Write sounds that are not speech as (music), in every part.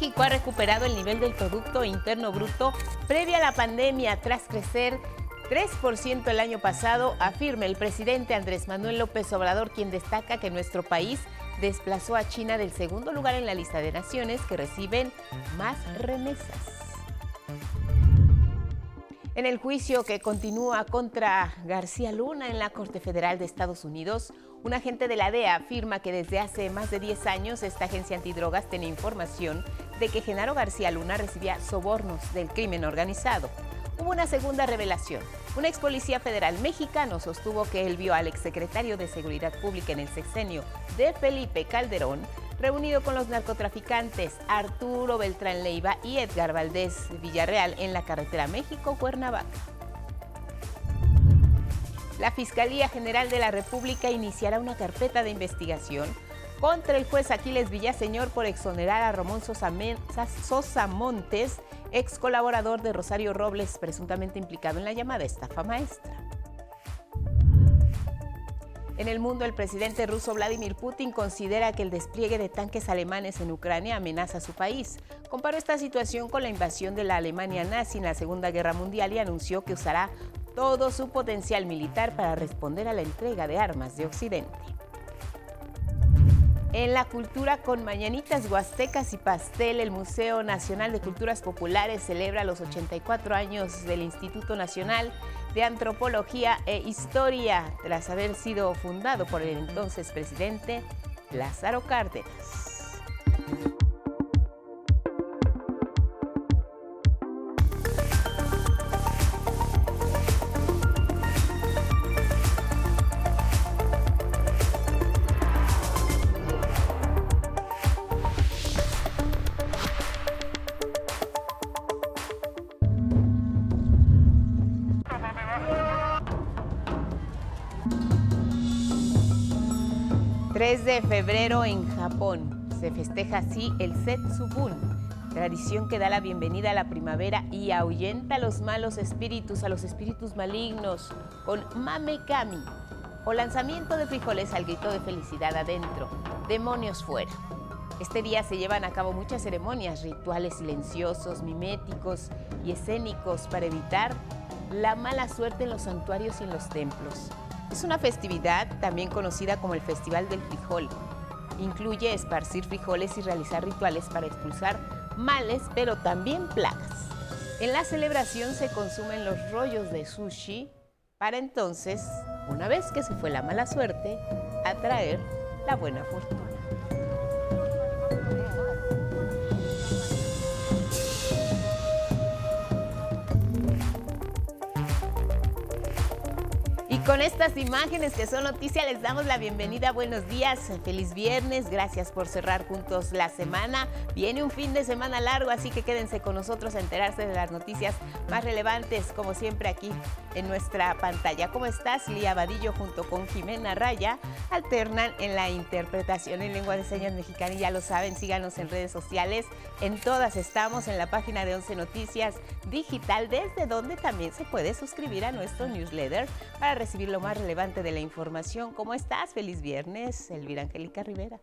México ha recuperado el nivel del Producto Interno Bruto previo a la pandemia tras crecer 3% el año pasado, afirma el presidente Andrés Manuel López Obrador, quien destaca que nuestro país desplazó a China del segundo lugar en la lista de naciones que reciben más remesas. En el juicio que continúa contra García Luna en la Corte Federal de Estados Unidos, un agente de la DEA afirma que desde hace más de 10 años esta agencia antidrogas tiene información de que Genaro García Luna recibía sobornos del crimen organizado. Hubo una segunda revelación. Un ex policía federal mexicano sostuvo que él vio al exsecretario de Seguridad Pública en el sexenio de Felipe Calderón reunido con los narcotraficantes Arturo Beltrán Leiva y Edgar Valdés Villarreal en la carretera México-Cuernavaca. La Fiscalía General de la República iniciará una carpeta de investigación contra el juez Aquiles Villaseñor por exonerar a Ramón Sosa, Montes, ex colaborador de Rosario Robles, presuntamente implicado en la llamada estafa maestra. En el mundo, el presidente ruso Vladimir Putin considera que el despliegue de tanques alemanes en Ucrania amenaza a su país. Comparó esta situación con la invasión de la Alemania nazi en la Segunda Guerra Mundial y anunció que usará todo su potencial militar para responder a la entrega de armas de Occidente. En la cultura con mañanitas huastecas y pastel, el Museo Nacional de Culturas Populares celebra los 84 años del Instituto Nacional de Antropología e Historia, tras haber sido fundado por el entonces presidente Lázaro Cárdenas. 3 de febrero en Japón. Se festeja así el Setsubun, tradición que da la bienvenida a la primavera y ahuyenta a los malos espíritus, a los espíritus malignos, con Mamekami, o lanzamiento de frijoles al grito de felicidad adentro, demonios fuera. Este día se llevan a cabo muchas ceremonias, rituales silenciosos, miméticos y escénicos para evitar la mala suerte en los santuarios y en los templos. Es una festividad también conocida como el Festival del Frijol. Incluye esparcir frijoles y realizar rituales para expulsar males, pero también plagas. En la celebración se consumen los rollos de sushi para entonces, una vez que se fue la mala suerte, atraer la buena fortuna. Con estas imágenes que son noticia les damos la bienvenida. Buenos días, feliz viernes. Gracias por cerrar juntos la semana. Viene un fin de semana largo, así que quédense con nosotros a enterarse de las noticias más relevantes, como siempre aquí en nuestra pantalla. ¿Cómo estás? Lía Vadillo junto con Jimena Raya alternan en la interpretación en lengua de señas mexicana. Y ya lo saben, síganos en redes sociales. En todas estamos en la página de 11 Noticias Digital, desde donde también se puede suscribir a nuestro newsletter para recibir lo más relevante de la información. ¿Cómo estás? Feliz viernes, Elvira Angélica Rivera.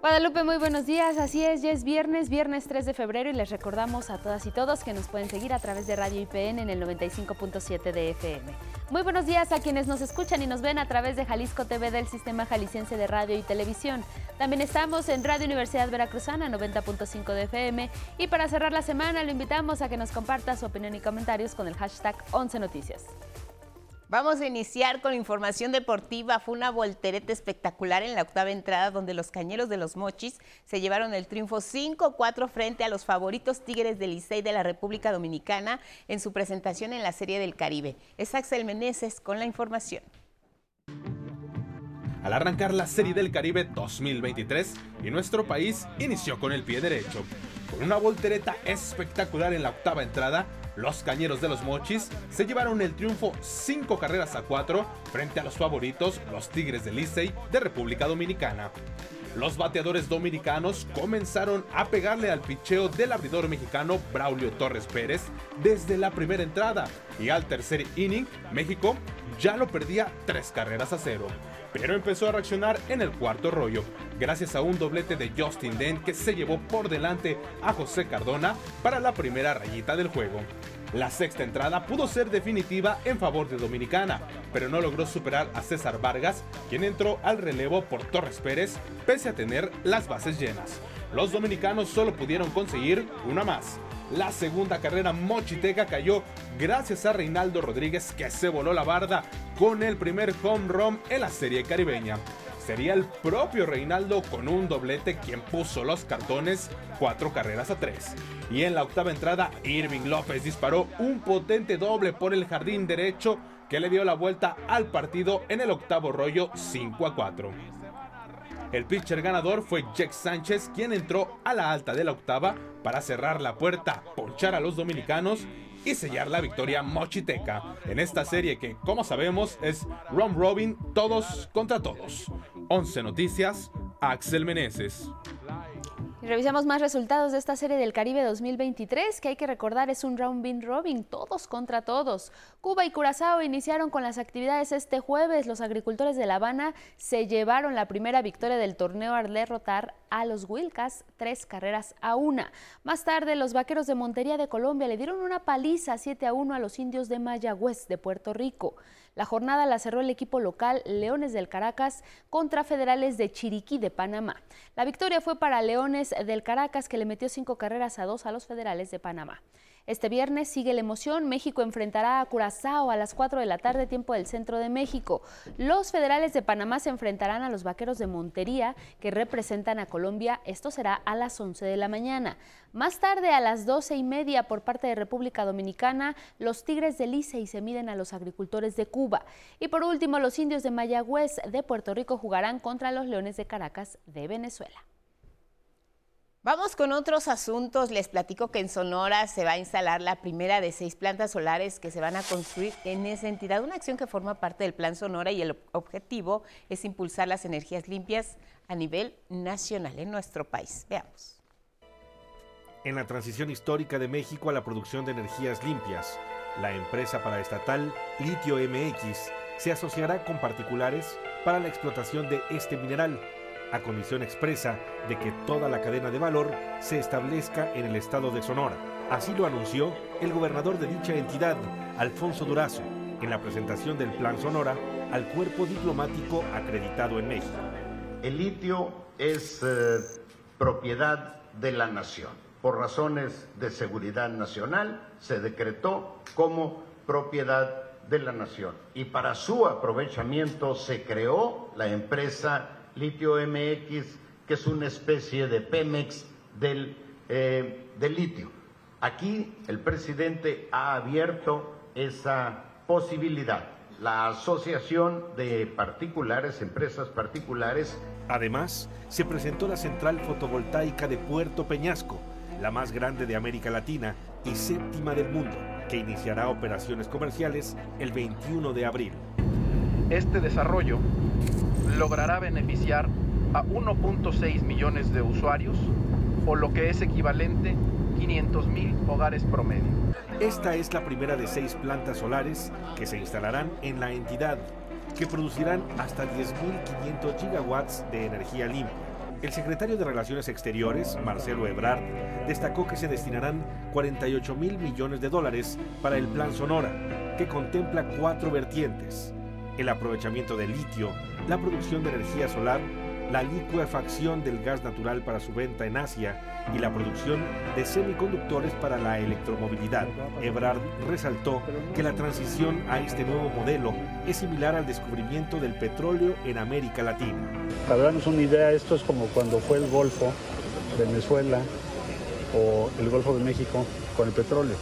Guadalupe, muy buenos días. Así es, ya es viernes, viernes 3 de febrero y les recordamos a todas y todos que nos pueden seguir a través de Radio IPN en el 95.7 de FM. Muy buenos días a quienes nos escuchan y nos ven a través de Jalisco TV del Sistema Jalisciense de Radio y Televisión. También estamos en Radio Universidad Veracruzana 90.5 de FM y para cerrar la semana lo invitamos a que nos comparta su opinión y comentarios con el hashtag 11 Noticias. Vamos a iniciar con información deportiva. Fue una voltereta espectacular en la octava entrada donde los cañeros de los Mochis se llevaron el triunfo 5-4 frente a los favoritos Tigres del Licey de la República Dominicana en su presentación en la Serie del Caribe. Es Axel Meneses con la información. Al arrancar la Serie del Caribe 2023 y nuestro país inició con el pie derecho. Con una voltereta espectacular en la octava entrada, los Cañeros de los Mochis se llevaron el triunfo 5 carreras a 4 frente a los favoritos, los Tigres de Licey de República Dominicana. Los bateadores dominicanos comenzaron a pegarle al picheo del abridor mexicano Braulio Torres Pérez desde la primera entrada y al tercer inning México ya lo perdía 3 carreras a 0. Pero empezó a reaccionar en el cuarto rollo, gracias a un doblete de Justin Dent que se llevó por delante a José Cardona para la primera rayita del juego. La sexta entrada pudo ser definitiva en favor de Dominicana, pero no logró superar a César Vargas, quien entró al relevo por Torres Pérez, pese a tener las bases llenas. Los dominicanos solo pudieron conseguir una más. La segunda carrera mochiteca cayó gracias a Reinaldo Rodríguez que se voló la barda con el primer home run en la serie caribeña. Sería el propio Reinaldo con un doblete quien puso los cartones cuatro carreras a tres. Y en la octava entrada, Irving López disparó un potente doble por el jardín derecho que le dio la vuelta al partido en el octavo rollo 5 a 4. El pitcher ganador fue Jack Sánchez, quien entró a la alta de la octava para cerrar la puerta, ponchar a los dominicanos y sellar la victoria mochiteca en esta serie que, como sabemos, es Ron Robin todos contra todos. 11 Noticias, Axel Meneses. Revisamos más resultados de esta serie del Caribe 2023, que hay que recordar es un round bin robin, todos contra todos. Cuba y Curazao iniciaron con las actividades este jueves. Los agricultores de La Habana se llevaron la primera victoria del torneo al derrotar a los Wilcas tres carreras a una. Más tarde, los vaqueros de Montería de Colombia le dieron una paliza 7 a 1 a los indios de Mayagüez de Puerto Rico. La jornada la cerró el equipo local Leones del Caracas contra Federales de Chiriquí de Panamá. La victoria fue para Leones del Caracas que le metió cinco carreras a dos a los Federales de Panamá. Este viernes sigue la emoción. México enfrentará a Curazao a las 4 de la tarde, tiempo del centro de México. Los federales de Panamá se enfrentarán a los vaqueros de Montería, que representan a Colombia. Esto será a las 11 de la mañana. Más tarde, a las 12 y media, por parte de República Dominicana, los Tigres de Licey se miden a los agricultores de Cuba. Y por último, los indios de Mayagüez de Puerto Rico jugarán contra los Leones de Caracas de Venezuela. Vamos con otros asuntos. Les platico que en Sonora se va a instalar la primera de seis plantas solares que se van a construir en esa entidad, una acción que forma parte del Plan Sonora y el objetivo es impulsar las energías limpias a nivel nacional en nuestro país. Veamos. En la transición histórica de México a la producción de energías limpias, la empresa paraestatal Litio MX se asociará con particulares para la explotación de este mineral a condición expresa de que toda la cadena de valor se establezca en el estado de Sonora. Así lo anunció el gobernador de dicha entidad, Alfonso Durazo, en la presentación del Plan Sonora al cuerpo diplomático acreditado en México. El litio es eh, propiedad de la nación. Por razones de seguridad nacional se decretó como propiedad de la nación. Y para su aprovechamiento se creó la empresa Litio MX, que es una especie de Pemex del, eh, del litio. Aquí el presidente ha abierto esa posibilidad. La asociación de particulares, empresas particulares. Además, se presentó la central fotovoltaica de Puerto Peñasco, la más grande de América Latina y séptima del mundo, que iniciará operaciones comerciales el 21 de abril. Este desarrollo logrará beneficiar a 1.6 millones de usuarios o lo que es equivalente 500 mil hogares promedio. Esta es la primera de seis plantas solares que se instalarán en la entidad, que producirán hasta 10.500 gigawatts de energía limpia. El secretario de Relaciones Exteriores, Marcelo Ebrard, destacó que se destinarán 48 mil millones de dólares para el Plan Sonora, que contempla cuatro vertientes. El aprovechamiento del litio, la producción de energía solar, la licuefacción del gas natural para su venta en Asia y la producción de semiconductores para la electromovilidad. Ebrard resaltó que la transición a este nuevo modelo es similar al descubrimiento del petróleo en América Latina. Para darnos una idea, esto es como cuando fue el Golfo, Venezuela o el Golfo de México con el petróleo,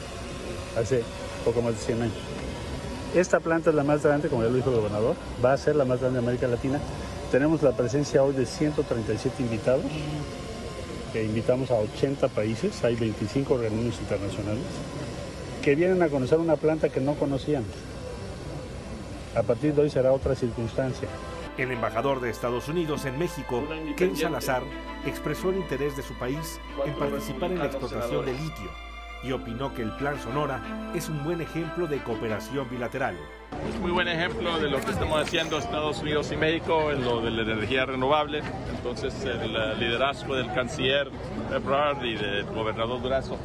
hace poco más de 100 años. Esta planta es la más grande, como ya lo dijo el gobernador, va a ser la más grande de América Latina. Tenemos la presencia hoy de 137 invitados, que invitamos a 80 países, hay 25 organismos internacionales, que vienen a conocer una planta que no conocían. A partir de hoy será otra circunstancia. El embajador de Estados Unidos en México, Ken Salazar, expresó el interés de su país en participar en la explotación de litio y opinó que el Plan Sonora es un buen ejemplo de cooperación bilateral. Es muy buen ejemplo de lo que estamos haciendo Estados Unidos y México en lo de la energía renovable. Entonces el liderazgo del canciller Ebrard y del gobernador Durazo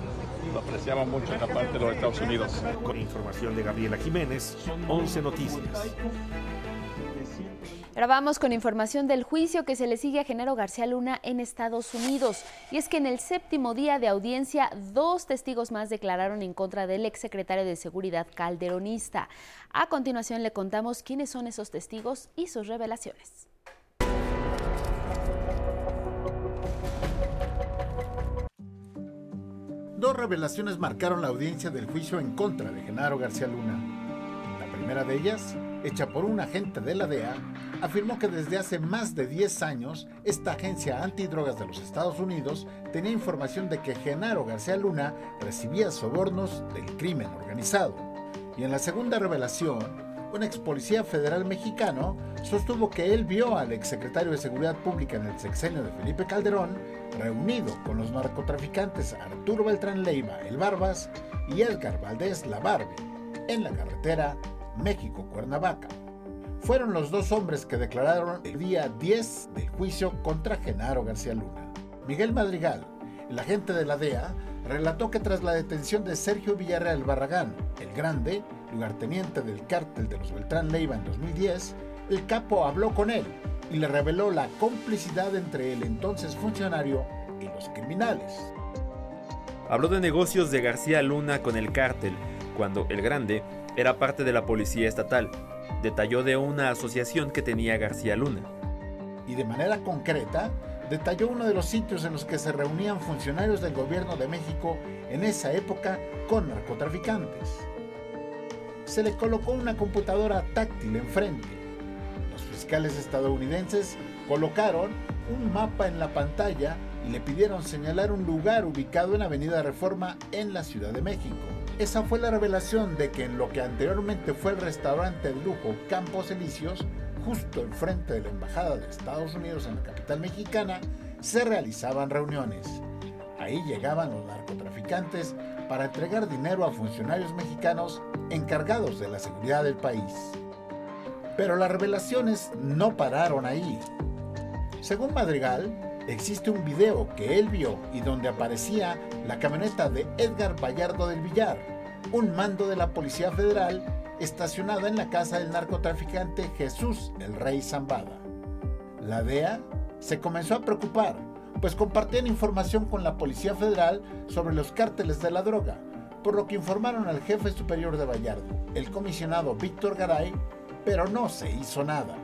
lo apreciamos mucho en la parte de los Estados Unidos. Con información de Gabriela Jiménez, 11 Noticias. Ahora vamos con información del juicio que se le sigue a Genaro García Luna en Estados Unidos. Y es que en el séptimo día de audiencia, dos testigos más declararon en contra del exsecretario de Seguridad calderonista. A continuación le contamos quiénes son esos testigos y sus revelaciones. Dos revelaciones marcaron la audiencia del juicio en contra de Genaro García Luna. La primera de ellas, hecha por un agente de la DEA, afirmó que desde hace más de 10 años esta agencia antidrogas de los Estados Unidos tenía información de que Genaro García Luna recibía sobornos del crimen organizado. Y en la segunda revelación, un ex policía federal mexicano sostuvo que él vio al exsecretario de Seguridad Pública en el sexenio de Felipe Calderón reunido con los narcotraficantes Arturo Beltrán Leiva, el Barbas, y Edgar Valdés, la Barbie, en la carretera México-Cuernavaca fueron los dos hombres que declararon el día 10 del juicio contra Genaro García Luna. Miguel Madrigal, el agente de la DEA, relató que tras la detención de Sergio Villarreal Barragán, el Grande, lugarteniente del cártel de los Beltrán Leiva en 2010, el capo habló con él y le reveló la complicidad entre el entonces funcionario y los criminales. Habló de negocios de García Luna con el cártel, cuando el Grande era parte de la policía estatal detalló de una asociación que tenía García Luna. Y de manera concreta, detalló uno de los sitios en los que se reunían funcionarios del gobierno de México en esa época con narcotraficantes. Se le colocó una computadora táctil enfrente. Los fiscales estadounidenses colocaron un mapa en la pantalla y le pidieron señalar un lugar ubicado en Avenida Reforma en la Ciudad de México. Esa fue la revelación de que en lo que anteriormente fue el restaurante de lujo Campos Elíseos, justo enfrente de la Embajada de Estados Unidos en la capital mexicana, se realizaban reuniones. Ahí llegaban los narcotraficantes para entregar dinero a funcionarios mexicanos encargados de la seguridad del país. Pero las revelaciones no pararon ahí. Según Madrigal, existe un video que él vio y donde aparecía la camioneta de Edgar Vallardo del Villar, un mando de la Policía Federal estacionada en la casa del narcotraficante Jesús el Rey Zambada. La DEA se comenzó a preocupar, pues compartían información con la Policía Federal sobre los cárteles de la droga, por lo que informaron al jefe superior de Vallardo, el comisionado Víctor Garay, pero no se hizo nada.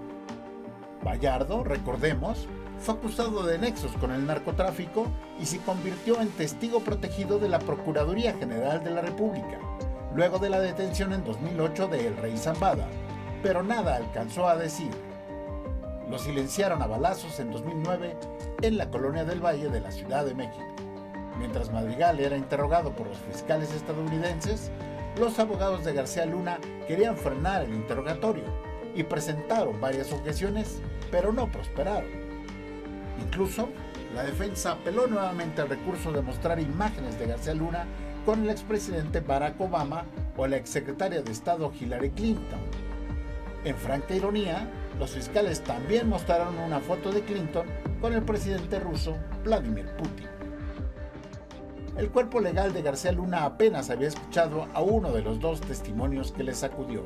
Vallardo, recordemos, fue acusado de nexos con el narcotráfico y se convirtió en testigo protegido de la Procuraduría General de la República, luego de la detención en 2008 de El Rey Zambada, pero nada alcanzó a decir. Lo silenciaron a balazos en 2009 en la colonia del Valle de la Ciudad de México. Mientras Madrigal era interrogado por los fiscales estadounidenses, los abogados de García Luna querían frenar el interrogatorio y presentaron varias objeciones, pero no prosperaron. Incluso, la defensa apeló nuevamente al recurso de mostrar imágenes de García Luna con el expresidente Barack Obama o la exsecretaria de Estado Hillary Clinton. En franca ironía, los fiscales también mostraron una foto de Clinton con el presidente ruso Vladimir Putin. El cuerpo legal de García Luna apenas había escuchado a uno de los dos testimonios que le sacudió.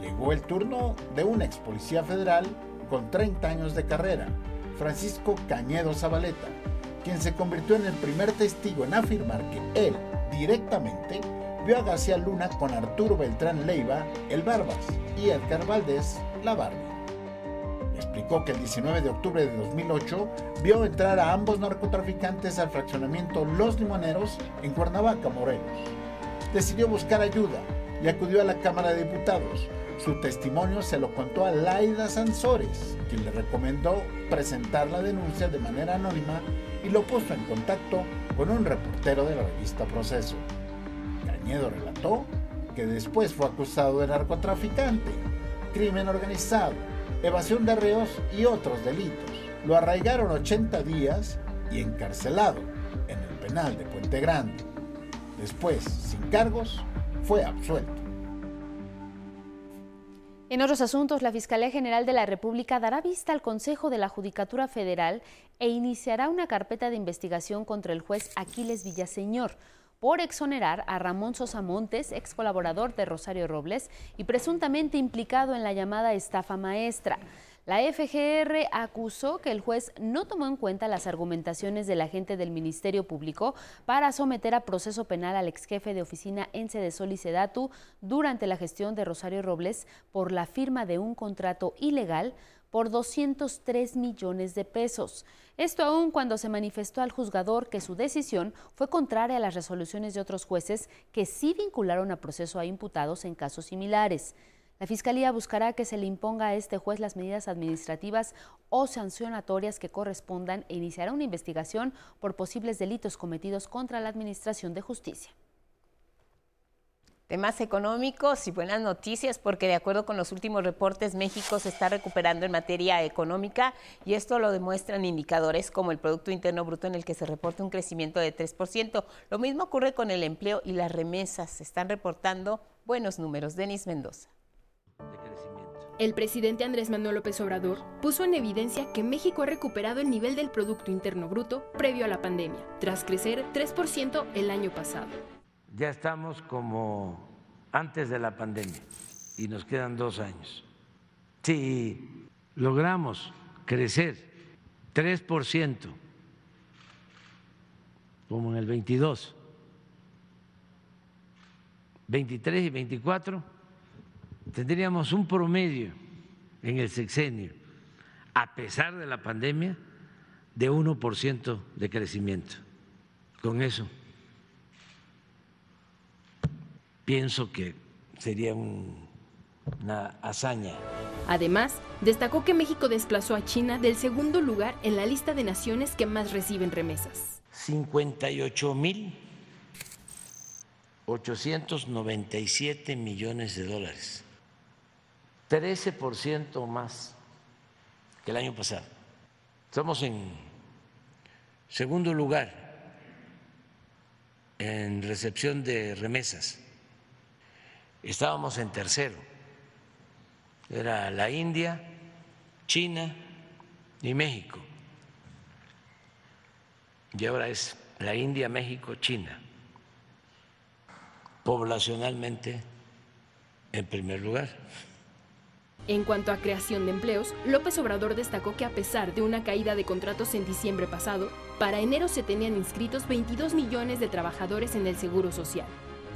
Llegó el turno de un ex policía federal con 30 años de carrera, Francisco Cañedo Zabaleta, quien se convirtió en el primer testigo en afirmar que él, directamente, vio a García Luna con Arturo Beltrán Leiva, el Barbas, y Edgar Valdés, la Barbie. Explicó que el 19 de octubre de 2008 vio entrar a ambos narcotraficantes al fraccionamiento Los Limoneros en Cuernavaca, Morelos. Decidió buscar ayuda y acudió a la Cámara de Diputados, su testimonio se lo contó a Laida Sansores, quien le recomendó presentar la denuncia de manera anónima y lo puso en contacto con un reportero de la revista Proceso. Cañedo relató que después fue acusado de narcotraficante, crimen organizado, evasión de reos y otros delitos. Lo arraigaron 80 días y encarcelado en el penal de Puente Grande. Después, sin cargos, fue absuelto. En otros asuntos, la Fiscalía General de la República dará vista al Consejo de la Judicatura Federal e iniciará una carpeta de investigación contra el juez Aquiles Villaseñor por exonerar a Ramón Sosa Montes, ex colaborador de Rosario Robles y presuntamente implicado en la llamada estafa maestra. La FGR acusó que el juez no tomó en cuenta las argumentaciones del agente del Ministerio Público para someter a proceso penal al ex jefe de oficina Ence de Sol y Sedatu durante la gestión de Rosario Robles por la firma de un contrato ilegal por 203 millones de pesos. Esto aún cuando se manifestó al juzgador que su decisión fue contraria a las resoluciones de otros jueces que sí vincularon a proceso a imputados en casos similares. La Fiscalía buscará que se le imponga a este juez las medidas administrativas o sancionatorias que correspondan e iniciará una investigación por posibles delitos cometidos contra la Administración de Justicia. Temas económicos y buenas noticias porque de acuerdo con los últimos reportes México se está recuperando en materia económica y esto lo demuestran indicadores como el Producto Interno Bruto en el que se reporta un crecimiento de 3%. Lo mismo ocurre con el empleo y las remesas. Se están reportando buenos números. Denis Mendoza. El presidente Andrés Manuel López Obrador puso en evidencia que México ha recuperado el nivel del Producto Interno Bruto previo a la pandemia, tras crecer 3% el año pasado. Ya estamos como antes de la pandemia y nos quedan dos años. Si logramos crecer 3%, como en el 22, 23 y 24, tendríamos un promedio en el sexenio, a pesar de la pandemia, de 1% de crecimiento. Con eso pienso que sería una hazaña. Además, destacó que México desplazó a China del segundo lugar en la lista de naciones que más reciben remesas. 58 mil 897 millones de dólares 13% más que el año pasado. Estamos en segundo lugar en recepción de remesas. Estábamos en tercero. Era la India, China y México. Y ahora es la India, México, China. Poblacionalmente en primer lugar. En cuanto a creación de empleos, López Obrador destacó que a pesar de una caída de contratos en diciembre pasado, para enero se tenían inscritos 22 millones de trabajadores en el Seguro Social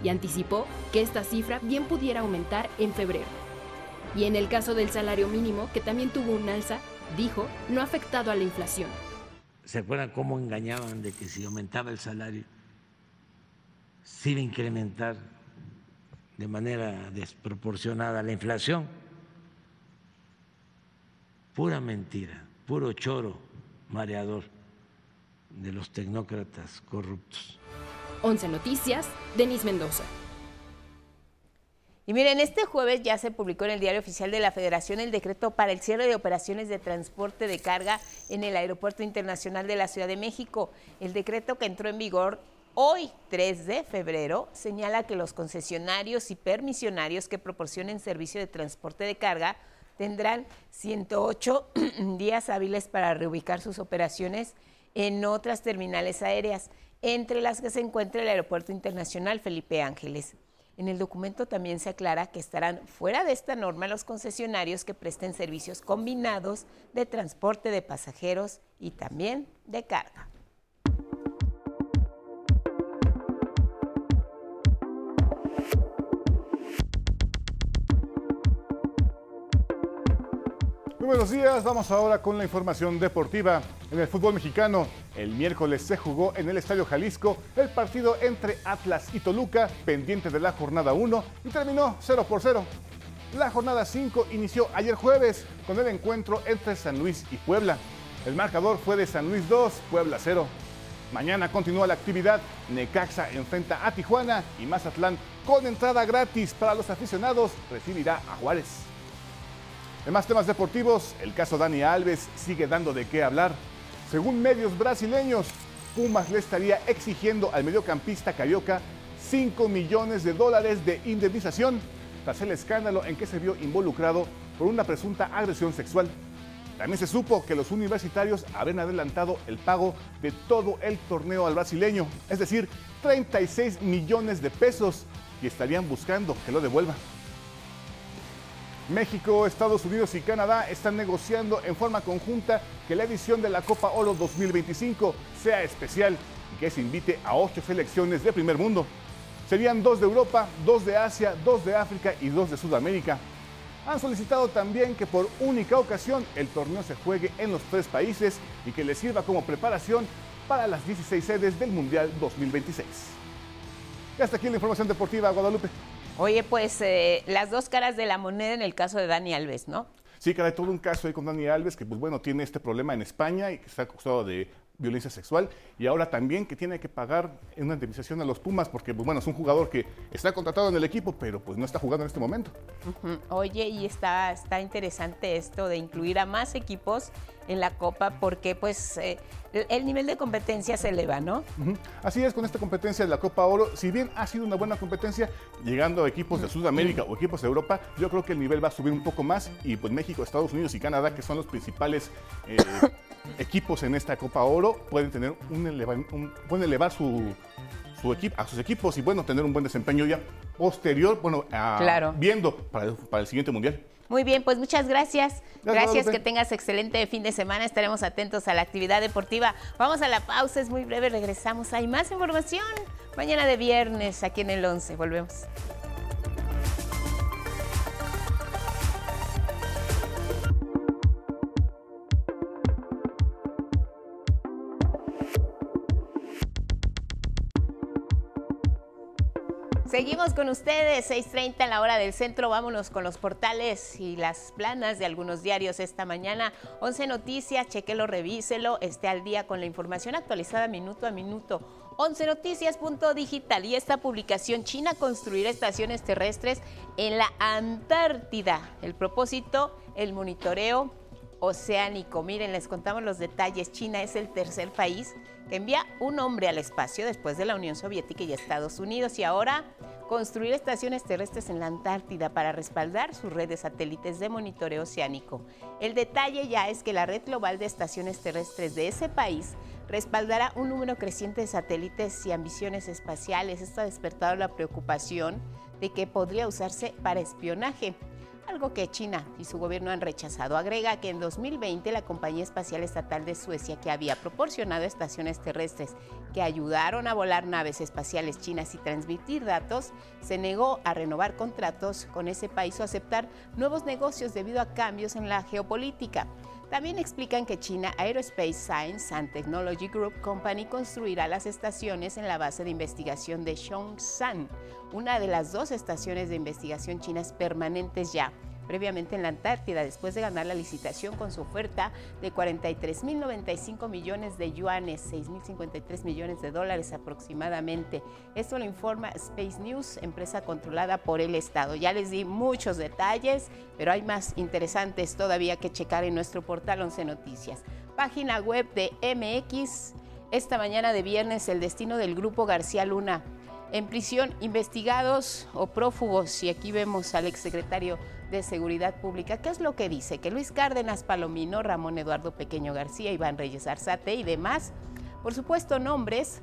y anticipó que esta cifra bien pudiera aumentar en febrero. Y en el caso del salario mínimo, que también tuvo un alza, dijo, no ha afectado a la inflación. ¿Se acuerdan cómo engañaban de que si aumentaba el salario, se iba a incrementar de manera desproporcionada la inflación? Pura mentira, puro choro mareador de los tecnócratas corruptos. 11 Noticias, Denis Mendoza. Y miren, este jueves ya se publicó en el Diario Oficial de la Federación el decreto para el cierre de operaciones de transporte de carga en el Aeropuerto Internacional de la Ciudad de México. El decreto que entró en vigor hoy, 3 de febrero, señala que los concesionarios y permisionarios que proporcionen servicio de transporte de carga tendrán 108 (clears throat) días hábiles para reubicar sus operaciones en otras terminales aéreas, entre las que se encuentra el Aeropuerto Internacional Felipe Ángeles. En el documento también se aclara que estarán fuera de esta norma los concesionarios que presten servicios combinados de transporte de pasajeros y también de carga. Buenos días, vamos ahora con la información deportiva. En el fútbol mexicano, el miércoles se jugó en el Estadio Jalisco el partido entre Atlas y Toluca, pendiente de la jornada 1, y terminó 0 por 0. La jornada 5 inició ayer jueves con el encuentro entre San Luis y Puebla. El marcador fue de San Luis 2, Puebla 0. Mañana continúa la actividad, Necaxa enfrenta a Tijuana y Mazatlán con entrada gratis para los aficionados recibirá a Juárez. En más temas deportivos, el caso Dani Alves sigue dando de qué hablar. Según medios brasileños, Pumas le estaría exigiendo al mediocampista carioca 5 millones de dólares de indemnización tras el escándalo en que se vio involucrado por una presunta agresión sexual. También se supo que los universitarios habían adelantado el pago de todo el torneo al brasileño, es decir, 36 millones de pesos, y estarían buscando que lo devuelva. México, Estados Unidos y Canadá están negociando en forma conjunta que la edición de la Copa Oro 2025 sea especial y que se invite a ocho selecciones de primer mundo. Serían dos de Europa, dos de Asia, dos de África y dos de Sudamérica. Han solicitado también que por única ocasión el torneo se juegue en los tres países y que le sirva como preparación para las 16 sedes del Mundial 2026. Y hasta aquí la información deportiva, Guadalupe. Oye, pues eh, las dos caras de la moneda en el caso de Dani Alves, ¿no? Sí, hay todo un caso ahí con Dani Alves que, pues bueno, tiene este problema en España y que está acusado de violencia sexual y ahora también que tiene que pagar una indemnización a los Pumas porque, pues bueno, es un jugador que está contratado en el equipo, pero pues no está jugando en este momento. Oye, y está, está interesante esto de incluir a más equipos en la Copa porque pues eh, el nivel de competencia se eleva, ¿no? Así es, con esta competencia de la Copa Oro, si bien ha sido una buena competencia, llegando a equipos de Sudamérica o equipos de Europa, yo creo que el nivel va a subir un poco más y pues México, Estados Unidos y Canadá, que son los principales eh, equipos en esta Copa Oro, pueden tener un, pueden elevar su, su equipo, a sus equipos y bueno, tener un buen desempeño ya posterior, bueno, viendo para para el siguiente mundial. Muy bien, pues muchas gracias. Gracias, que tengas excelente fin de semana. Estaremos atentos a la actividad deportiva. Vamos a la pausa, es muy breve, regresamos. Hay más información mañana de viernes aquí en el 11. Volvemos. Seguimos con ustedes, 6.30 en la hora del centro. Vámonos con los portales y las planas de algunos diarios esta mañana. 11 Noticias, chequelo, revíselo, esté al día con la información actualizada minuto a minuto. 11 Noticias.digital y esta publicación, China construirá estaciones terrestres en la Antártida. El propósito, el monitoreo oceánico. Miren, les contamos los detalles. China es el tercer país que envía un hombre al espacio después de la Unión Soviética y Estados Unidos y ahora construir estaciones terrestres en la Antártida para respaldar su red de satélites de monitoreo oceánico. El detalle ya es que la red global de estaciones terrestres de ese país respaldará un número creciente de satélites y ambiciones espaciales. Esto ha despertado la preocupación de que podría usarse para espionaje algo que China y su gobierno han rechazado. Agrega que en 2020 la compañía espacial estatal de Suecia, que había proporcionado estaciones terrestres que ayudaron a volar naves espaciales chinas y transmitir datos, se negó a renovar contratos con ese país o aceptar nuevos negocios debido a cambios en la geopolítica. También explican que China Aerospace Science and Technology Group Company construirá las estaciones en la base de investigación de Zhongshan, una de las dos estaciones de investigación chinas permanentes ya previamente en la Antártida, después de ganar la licitación con su oferta de 43.095 millones de yuanes, 6.053 millones de dólares aproximadamente. Esto lo informa Space News, empresa controlada por el Estado. Ya les di muchos detalles, pero hay más interesantes todavía que checar en nuestro portal 11 Noticias. Página web de MX. Esta mañana de viernes, el destino del grupo García Luna. En prisión, investigados o prófugos, y aquí vemos al exsecretario de Seguridad Pública. ¿Qué es lo que dice? Que Luis Cárdenas Palomino, Ramón Eduardo Pequeño García, Iván Reyes Arzate y demás, por supuesto nombres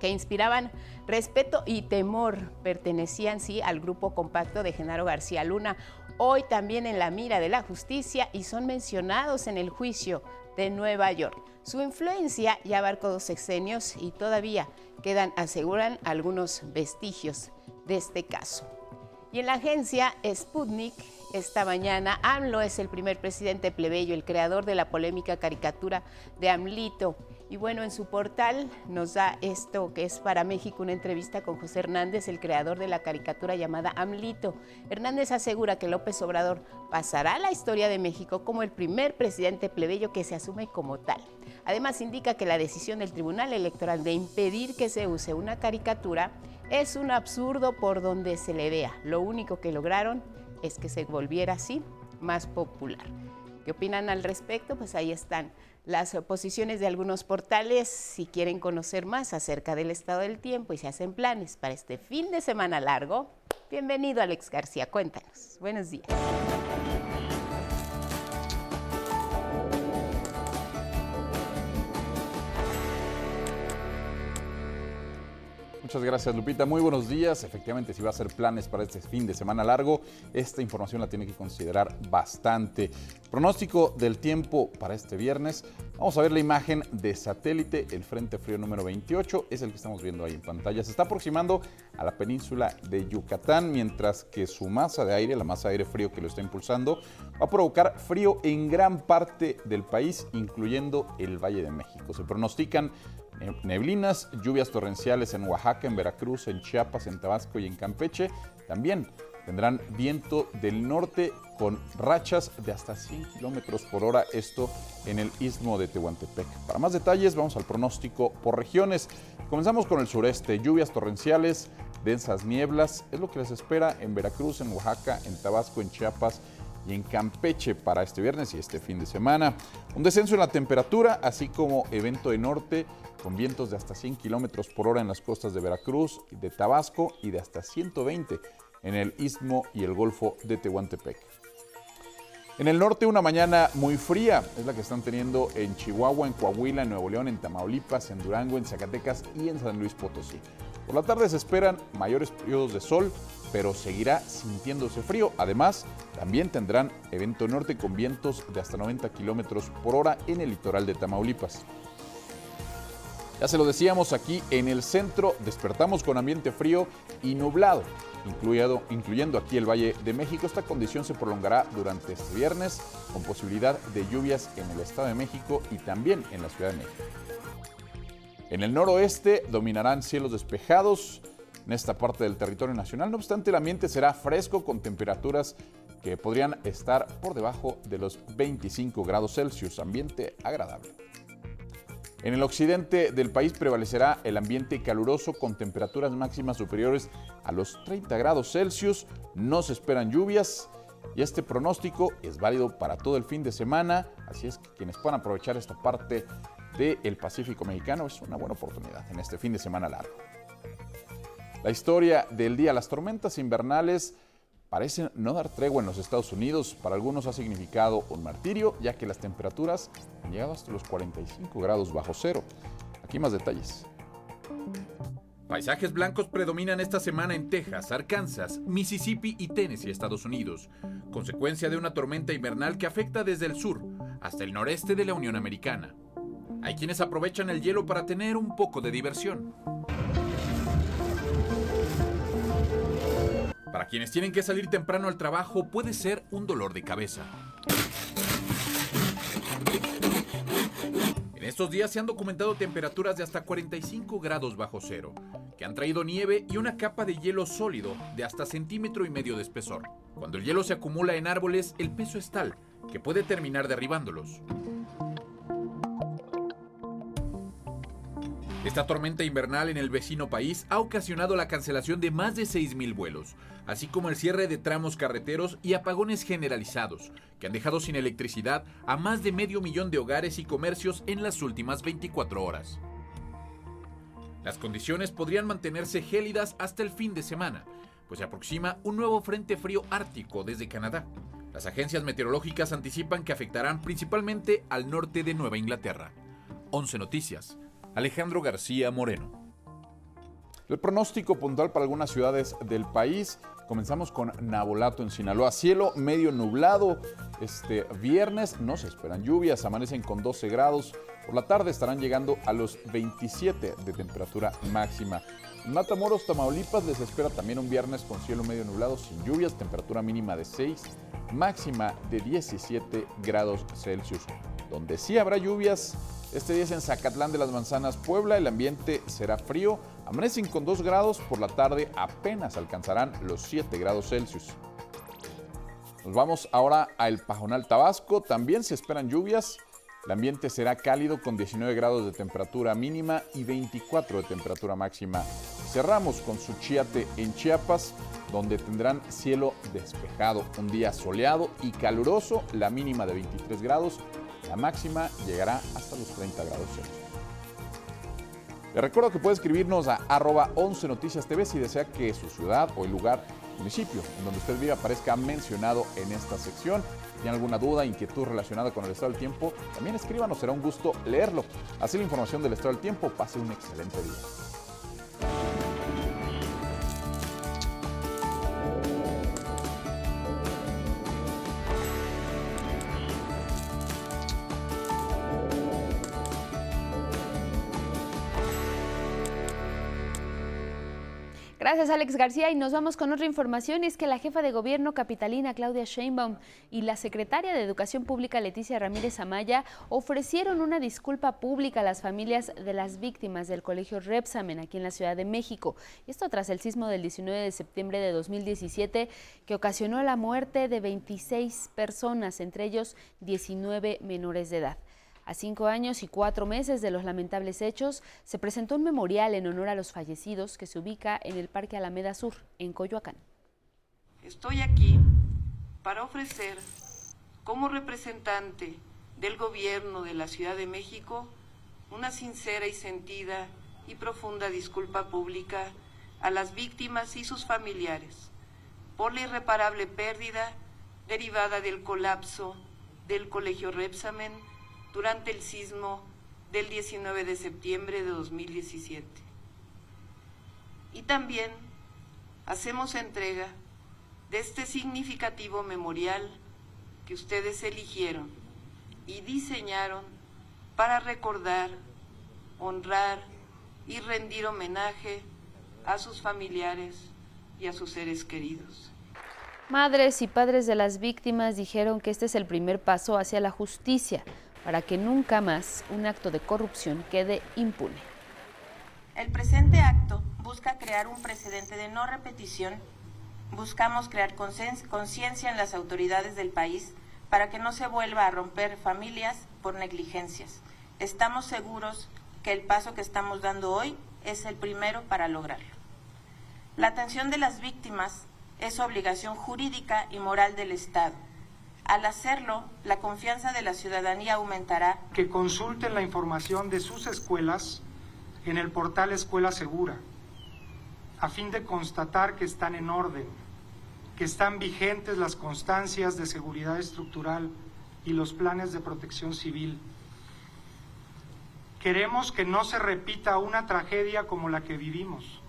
que inspiraban respeto y temor, pertenecían sí al grupo compacto de Genaro García Luna, hoy también en la mira de la justicia y son mencionados en el juicio de Nueva York. Su influencia ya abarcó dos sexenios y todavía quedan, aseguran, algunos vestigios de este caso. Y en la agencia Sputnik, esta mañana, AMLO es el primer presidente plebeyo, el creador de la polémica caricatura de AMLito. Y bueno, en su portal nos da esto que es para México una entrevista con José Hernández, el creador de la caricatura llamada AMLito. Hernández asegura que López Obrador pasará a la historia de México como el primer presidente plebeyo que se asume como tal. Además indica que la decisión del Tribunal Electoral de impedir que se use una caricatura es un absurdo por donde se le vea. Lo único que lograron es que se volviera así más popular. ¿Qué opinan al respecto? Pues ahí están las posiciones de algunos portales si quieren conocer más acerca del estado del tiempo y se hacen planes para este fin de semana largo. Bienvenido Alex García, cuéntanos. Buenos días. Muchas gracias, Lupita. Muy buenos días. Efectivamente, si va a hacer planes para este fin de semana largo, esta información la tiene que considerar bastante. Pronóstico del tiempo para este viernes. Vamos a ver la imagen de satélite. El Frente Frío número 28 es el que estamos viendo ahí en pantalla. Se está aproximando a la península de Yucatán, mientras que su masa de aire, la masa de aire frío que lo está impulsando, va a provocar frío en gran parte del país, incluyendo el Valle de México. Se pronostican neblinas, lluvias torrenciales en Oaxaca, en Veracruz, en Chiapas, en Tabasco y en Campeche. También tendrán viento del norte con rachas de hasta 100 kilómetros por hora, esto en el istmo de Tehuantepec. Para más detalles, vamos al pronóstico por regiones. Comenzamos con el sureste, lluvias torrenciales, densas nieblas, es lo que les espera en Veracruz, en Oaxaca, en Tabasco, en Chiapas y en Campeche para este viernes y este fin de semana. Un descenso en la temperatura, así como evento de norte con vientos de hasta 100 kilómetros por hora en las costas de Veracruz, de Tabasco y de hasta 120 en el istmo y el golfo de Tehuantepec. En el norte una mañana muy fría, es la que están teniendo en Chihuahua, en Coahuila, en Nuevo León, en Tamaulipas, en Durango, en Zacatecas y en San Luis Potosí. Por la tarde se esperan mayores periodos de sol, pero seguirá sintiéndose frío. Además, también tendrán evento norte con vientos de hasta 90 kilómetros por hora en el litoral de Tamaulipas. Ya se lo decíamos aquí en el centro, despertamos con ambiente frío y nublado, incluyendo, incluyendo aquí el Valle de México. Esta condición se prolongará durante este viernes con posibilidad de lluvias en el Estado de México y también en la Ciudad de México. En el noroeste dominarán cielos despejados en esta parte del territorio nacional. No obstante, el ambiente será fresco con temperaturas que podrían estar por debajo de los 25 grados Celsius, ambiente agradable. En el occidente del país prevalecerá el ambiente caluroso con temperaturas máximas superiores a los 30 grados Celsius. No se esperan lluvias y este pronóstico es válido para todo el fin de semana. Así es que quienes puedan aprovechar esta parte del Pacífico mexicano es una buena oportunidad en este fin de semana largo. La historia del día, las tormentas invernales parecen no dar tregua en los Estados Unidos. Para algunos ha significado un martirio, ya que las temperaturas han llegado hasta los 45 grados bajo cero. Aquí más detalles. Paisajes blancos predominan esta semana en Texas, Arkansas, Mississippi y Tennessee, Estados Unidos, consecuencia de una tormenta invernal que afecta desde el sur hasta el noreste de la Unión Americana. Hay quienes aprovechan el hielo para tener un poco de diversión. Para quienes tienen que salir temprano al trabajo puede ser un dolor de cabeza. En estos días se han documentado temperaturas de hasta 45 grados bajo cero, que han traído nieve y una capa de hielo sólido de hasta centímetro y medio de espesor. Cuando el hielo se acumula en árboles, el peso es tal que puede terminar derribándolos. Esta tormenta invernal en el vecino país ha ocasionado la cancelación de más de 6.000 vuelos, así como el cierre de tramos carreteros y apagones generalizados, que han dejado sin electricidad a más de medio millón de hogares y comercios en las últimas 24 horas. Las condiciones podrían mantenerse gélidas hasta el fin de semana, pues se aproxima un nuevo frente frío ártico desde Canadá. Las agencias meteorológicas anticipan que afectarán principalmente al norte de Nueva Inglaterra. 11 Noticias. Alejandro García Moreno. El pronóstico puntual para algunas ciudades del país. Comenzamos con Nabolato en Sinaloa. Cielo medio nublado. Este viernes no se esperan lluvias. Amanecen con 12 grados. Por la tarde estarán llegando a los 27 de temperatura máxima. Matamoros, Tamaulipas les espera también un viernes con cielo medio nublado sin lluvias. Temperatura mínima de 6, máxima de 17 grados Celsius. Donde sí habrá lluvias este día es en Zacatlán de las Manzanas, Puebla. El ambiente será frío. Amanecen con 2 grados. Por la tarde apenas alcanzarán los 7 grados Celsius. Nos vamos ahora a El Pajonal, Tabasco. También se esperan lluvias. El ambiente será cálido con 19 grados de temperatura mínima y 24 de temperatura máxima. cerramos con Suchiate en Chiapas, donde tendrán cielo despejado, un día soleado y caluroso, la mínima de 23 grados, la máxima llegará hasta los 30 grados Celsius. Le recuerdo que puede escribirnos a arroba 11 Noticias TV si desea que su ciudad o el lugar, municipio en donde usted vive aparezca mencionado en esta sección. Si tiene alguna duda, inquietud relacionada con el estado del tiempo, también escríbanos, será un gusto leerlo. Así la información del estado del tiempo, pase un excelente día. Gracias, Alex García. Y nos vamos con otra información. Es que la jefa de gobierno capitalina, Claudia Sheinbaum, y la secretaria de Educación Pública, Leticia Ramírez Amaya, ofrecieron una disculpa pública a las familias de las víctimas del colegio Repsamen aquí en la Ciudad de México. Esto tras el sismo del 19 de septiembre de 2017, que ocasionó la muerte de 26 personas, entre ellos 19 menores de edad. A cinco años y cuatro meses de los lamentables hechos, se presentó un memorial en honor a los fallecidos que se ubica en el Parque Alameda Sur, en Coyoacán. Estoy aquí para ofrecer, como representante del gobierno de la Ciudad de México, una sincera y sentida y profunda disculpa pública a las víctimas y sus familiares por la irreparable pérdida derivada del colapso del Colegio Repsamen durante el sismo del 19 de septiembre de 2017. Y también hacemos entrega de este significativo memorial que ustedes eligieron y diseñaron para recordar, honrar y rendir homenaje a sus familiares y a sus seres queridos. Madres y padres de las víctimas dijeron que este es el primer paso hacia la justicia para que nunca más un acto de corrupción quede impune. El presente acto busca crear un precedente de no repetición. Buscamos crear conciencia en las autoridades del país para que no se vuelva a romper familias por negligencias. Estamos seguros que el paso que estamos dando hoy es el primero para lograrlo. La atención de las víctimas es obligación jurídica y moral del Estado al hacerlo, la confianza de la ciudadanía aumentará. Que consulten la información de sus escuelas en el portal Escuela Segura, a fin de constatar que están en orden, que están vigentes las constancias de seguridad estructural y los planes de protección civil. Queremos que no se repita una tragedia como la que vivimos.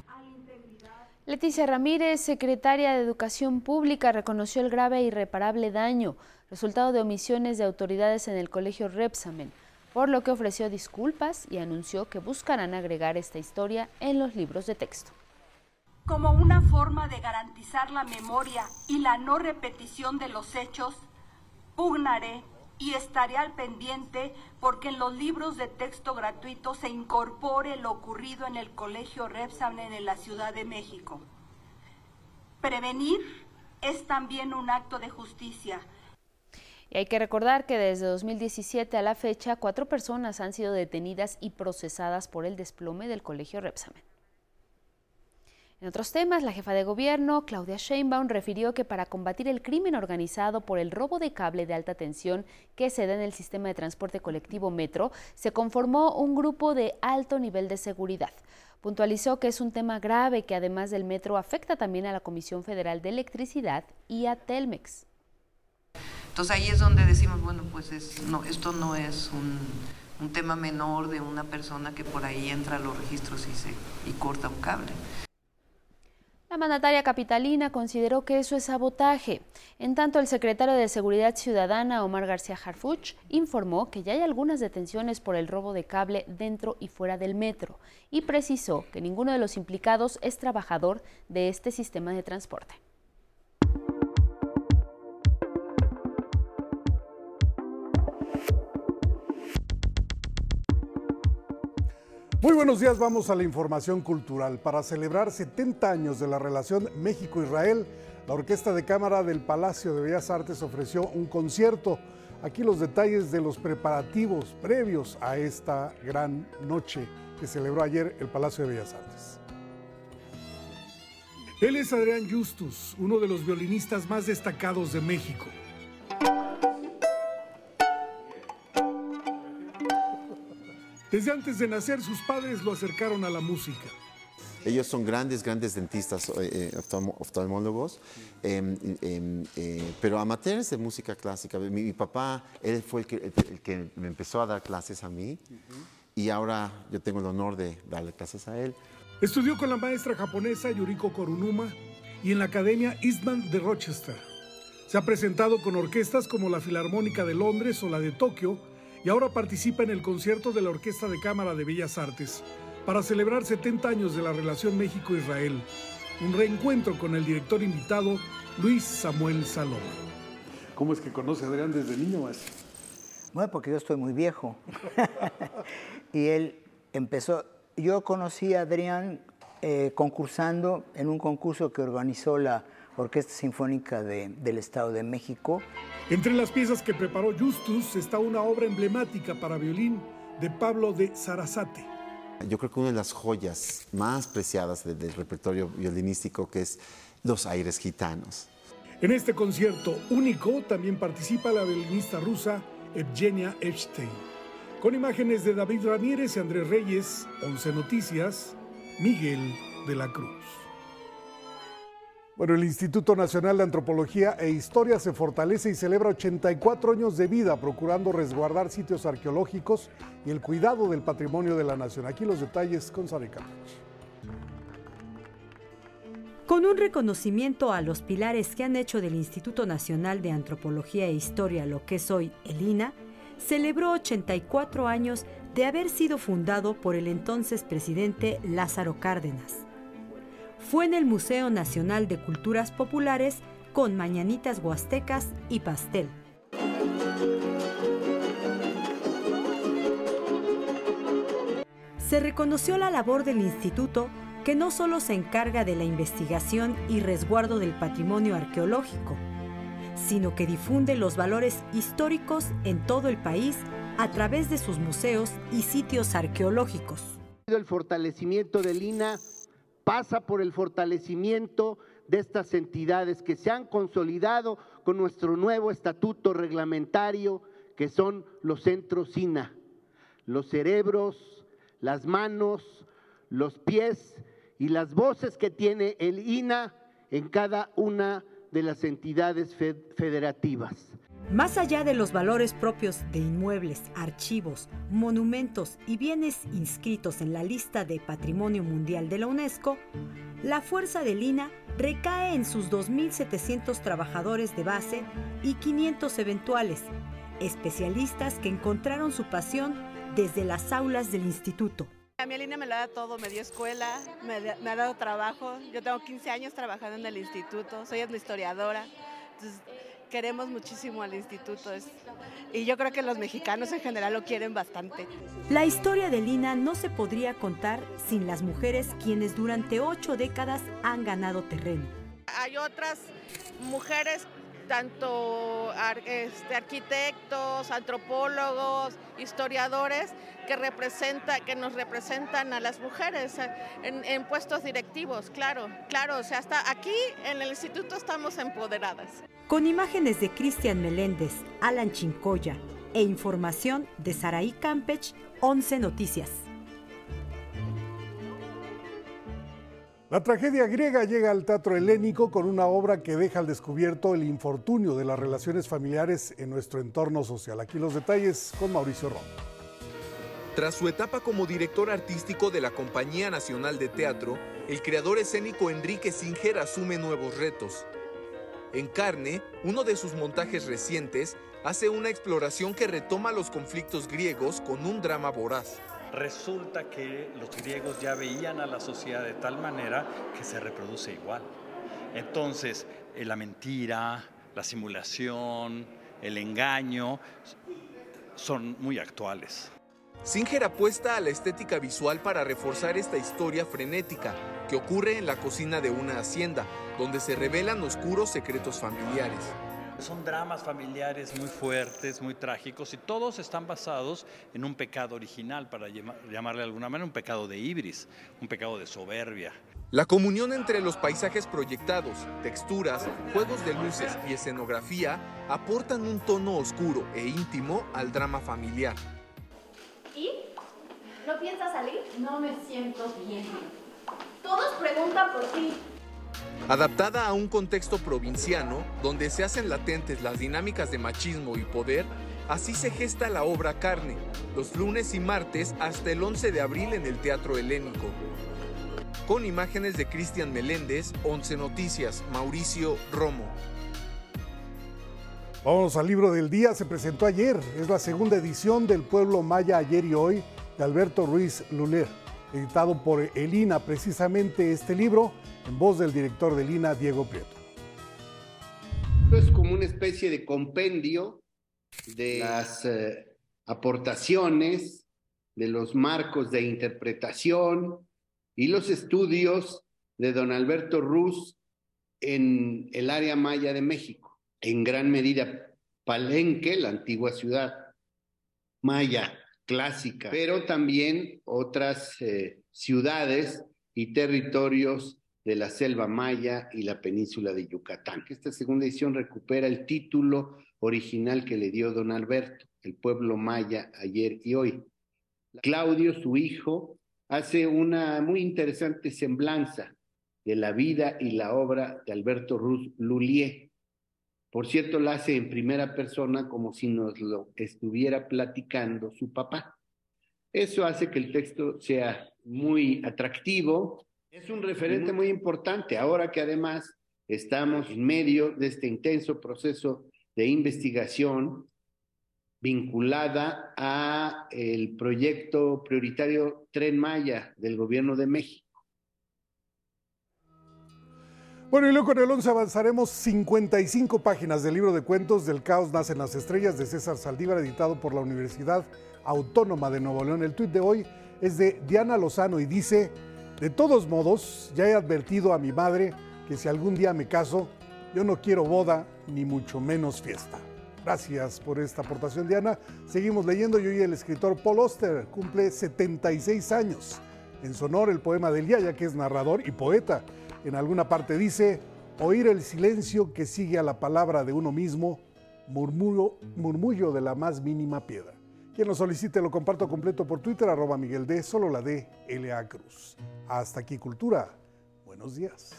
Leticia Ramírez, secretaria de Educación Pública, reconoció el grave e irreparable daño, resultado de omisiones de autoridades en el colegio Repsamen, por lo que ofreció disculpas y anunció que buscarán agregar esta historia en los libros de texto. Como una forma de garantizar la memoria y la no repetición de los hechos, pugnaré y estaré al pendiente porque en los libros de texto gratuito se incorpore lo ocurrido en el Colegio Repsamen en la Ciudad de México. Prevenir es también un acto de justicia. Y hay que recordar que desde 2017 a la fecha, cuatro personas han sido detenidas y procesadas por el desplome del Colegio Repsamen. En otros temas, la jefa de gobierno, Claudia Sheinbaum, refirió que para combatir el crimen organizado por el robo de cable de alta tensión que se da en el sistema de transporte colectivo Metro, se conformó un grupo de alto nivel de seguridad. Puntualizó que es un tema grave que además del Metro afecta también a la Comisión Federal de Electricidad y a Telmex. Entonces ahí es donde decimos, bueno, pues es, no, esto no es un, un tema menor de una persona que por ahí entra a los registros y, se, y corta un cable. La mandataria capitalina consideró que eso es sabotaje. En tanto, el secretario de Seguridad Ciudadana, Omar García Harfuch, informó que ya hay algunas detenciones por el robo de cable dentro y fuera del metro y precisó que ninguno de los implicados es trabajador de este sistema de transporte. Muy buenos días, vamos a la información cultural. Para celebrar 70 años de la relación México-Israel, la Orquesta de Cámara del Palacio de Bellas Artes ofreció un concierto. Aquí los detalles de los preparativos previos a esta gran noche que celebró ayer el Palacio de Bellas Artes. Él es Adrián Justus, uno de los violinistas más destacados de México. Desde antes de nacer, sus padres lo acercaron a la música. Ellos son grandes, grandes dentistas, eh, eh, oftalmólogos, em, em, eh, pero amateurs de música clásica. Mi, papá, él fue el que, el que, me empezó a dar clases a mí y ahora yo tengo el honor de darle clases a él. Estudió con la maestra japonesa Yuriko Korunuma y en la Academia Eastman de Rochester. Se ha presentado con orquestas como la Filarmónica de Londres o la de Tokio y ahora participa en el concierto de la Orquesta de Cámara de Bellas Artes para celebrar 70 años de la relación México-Israel. Un reencuentro con el director invitado Luis Samuel Saloma. ¿Cómo es que conoce a Adrián desde niño, más? Bueno, porque yo estoy muy viejo. (laughs) y él empezó, yo conocí a Adrián eh, concursando en un concurso que organizó la Orquesta Sinfónica del Estado de México. Entre las piezas que preparó Justus está una obra emblemática para violín de Pablo de Sarasate. Yo creo que una de las joyas más preciadas del, repertorio violinístico que es Los aires gitanos. En este concierto único también participa la violinista rusa Evgenia Epstein. Con imágenes de David Ramírez y Andrés Reyes, 11 Noticias, Miguel de la Cruz. Bueno, el Instituto Nacional de Antropología e Historia se fortalece y celebra 84 años de vida procurando resguardar sitios arqueológicos y el cuidado del patrimonio de la nación. Aquí los detalles con Sarica. Con un reconocimiento a los pilares que han hecho del Instituto Nacional de Antropología e Historia lo que es hoy el INA, celebró 84 años de haber sido fundado por el entonces presidente Lázaro Cárdenas fue en el Museo Nacional de Culturas Populares con mañanitas huastecas y pastel. Se reconoció la labor del instituto que no solo se encarga de la investigación y resguardo del patrimonio arqueológico, sino que difunde los valores históricos en todo el país a través de sus museos y sitios arqueológicos. El fortalecimiento del INA pasa por el fortalecimiento de estas entidades que se han consolidado con nuestro nuevo estatuto reglamentario, que son los centros SINA, los cerebros, las manos, los pies y las voces que tiene el INA en cada una de las entidades federativas. Más allá de los valores propios de inmuebles, archivos, monumentos y bienes inscritos en la lista de Patrimonio Mundial de la UNESCO, la fuerza de Lina recae en sus 2.700 trabajadores de base y 500 eventuales, especialistas que encontraron su pasión desde las aulas del instituto. A mí Lina me lo da todo, me dio escuela, me, ha dado trabajo. Yo tengo 15 años trabajando en el instituto, soy historiadora. Queremos muchísimo al instituto y yo creo que los mexicanos en general lo quieren bastante. La historia de Lina no se podría contar sin las mujeres quienes durante ocho décadas han ganado terreno. Hay otras mujeres tanto este, arquitectos, antropólogos, historiadores que, representa, que nos representan a las mujeres en, puestos directivos, claro, claro, o sea, hasta aquí en el instituto estamos empoderadas. Con imágenes de Cristian Meléndez, Alan Chincoya e información de Saraí Campech, 11 Noticias. La tragedia griega llega al teatro helénico con una obra que deja al descubierto el infortunio de las relaciones familiares en nuestro entorno social. Aquí los detalles con Mauricio Ron. Tras su etapa como director artístico de la Compañía Nacional de Teatro, el creador escénico Enrique Singer asume nuevos retos. En Carne, uno de sus montajes recientes, hace una exploración que retoma los conflictos griegos con un drama voraz resulta que los griegos ya veían a la sociedad de tal manera que se reproduce igual. Entonces, eh, la mentira, la simulación, el engaño son muy actuales. Singer apuesta a la estética visual para reforzar esta historia frenética que ocurre en la cocina de una hacienda, donde se revelan oscuros secretos familiares. Son dramas familiares muy fuertes, muy trágicos y todos están basados en un pecado original, para llamarle de alguna manera, un pecado de ibris, un pecado de soberbia. La comunión entre los paisajes proyectados, texturas, juegos de luces y escenografía aportan un tono oscuro e íntimo al drama familiar. ¿Y? ¿No piensas salir? No me siento bien. Todos preguntan por ti. Adaptada a un contexto provinciano donde se hacen latentes las dinámicas de machismo y poder, así se gesta la obra Carne, los lunes y martes hasta el 11 de abril en el Teatro Helénico. Con imágenes de Cristian Meléndez, 11 Noticias, Mauricio Romo. Vamos al libro del día, se presentó ayer, es la segunda edición del Pueblo Maya ayer y hoy de Alberto Ruiz Luler, editado por Elina, precisamente este libro, en voz del director de Elina, Diego Prieto. Es como una especie de compendio de las eh, aportaciones, de los marcos de interpretación y los estudios de don Alberto Ruz en el área maya de México, en gran medida Palenque, la antigua ciudad maya clásica, pero también otras eh, ciudades y territorios de la selva maya y la península de Yucatán. Esta segunda edición recupera el título original que le dio don Alberto, el pueblo maya ayer y hoy. Claudio, su hijo, hace una muy interesante semblanza de la vida y la obra de Alberto Ruz Lulier. Por cierto, la hace en primera persona como si nos lo estuviera platicando su papá. Eso hace que el texto sea muy atractivo. Es un referente muy importante ahora que además estamos en medio de este intenso proceso de investigación vinculada a el proyecto prioritario Tren Maya del gobierno de México. Bueno, y luego con el 11 avanzaremos 55 páginas del libro de cuentos del caos nacen las estrellas de César Saldívar, editado por la Universidad Autónoma de Nuevo León. El tuit de hoy es de Diana Lozano y dice, de todos modos, ya he advertido a mi madre que si algún día me caso, yo no quiero boda ni mucho menos fiesta. Gracias por esta aportación, Diana. Seguimos leyendo y hoy el escritor Paul Oster cumple 76 años. En su honor, el poema del día, ya que es narrador y poeta. En alguna parte dice, oír el silencio que sigue a la palabra de uno mismo, murmullo, murmullo de la más mínima piedra. Quien lo solicite lo comparto completo por Twitter, arroba Miguel D, solo la D, L.A. Cruz. Hasta aquí, Cultura. Buenos días.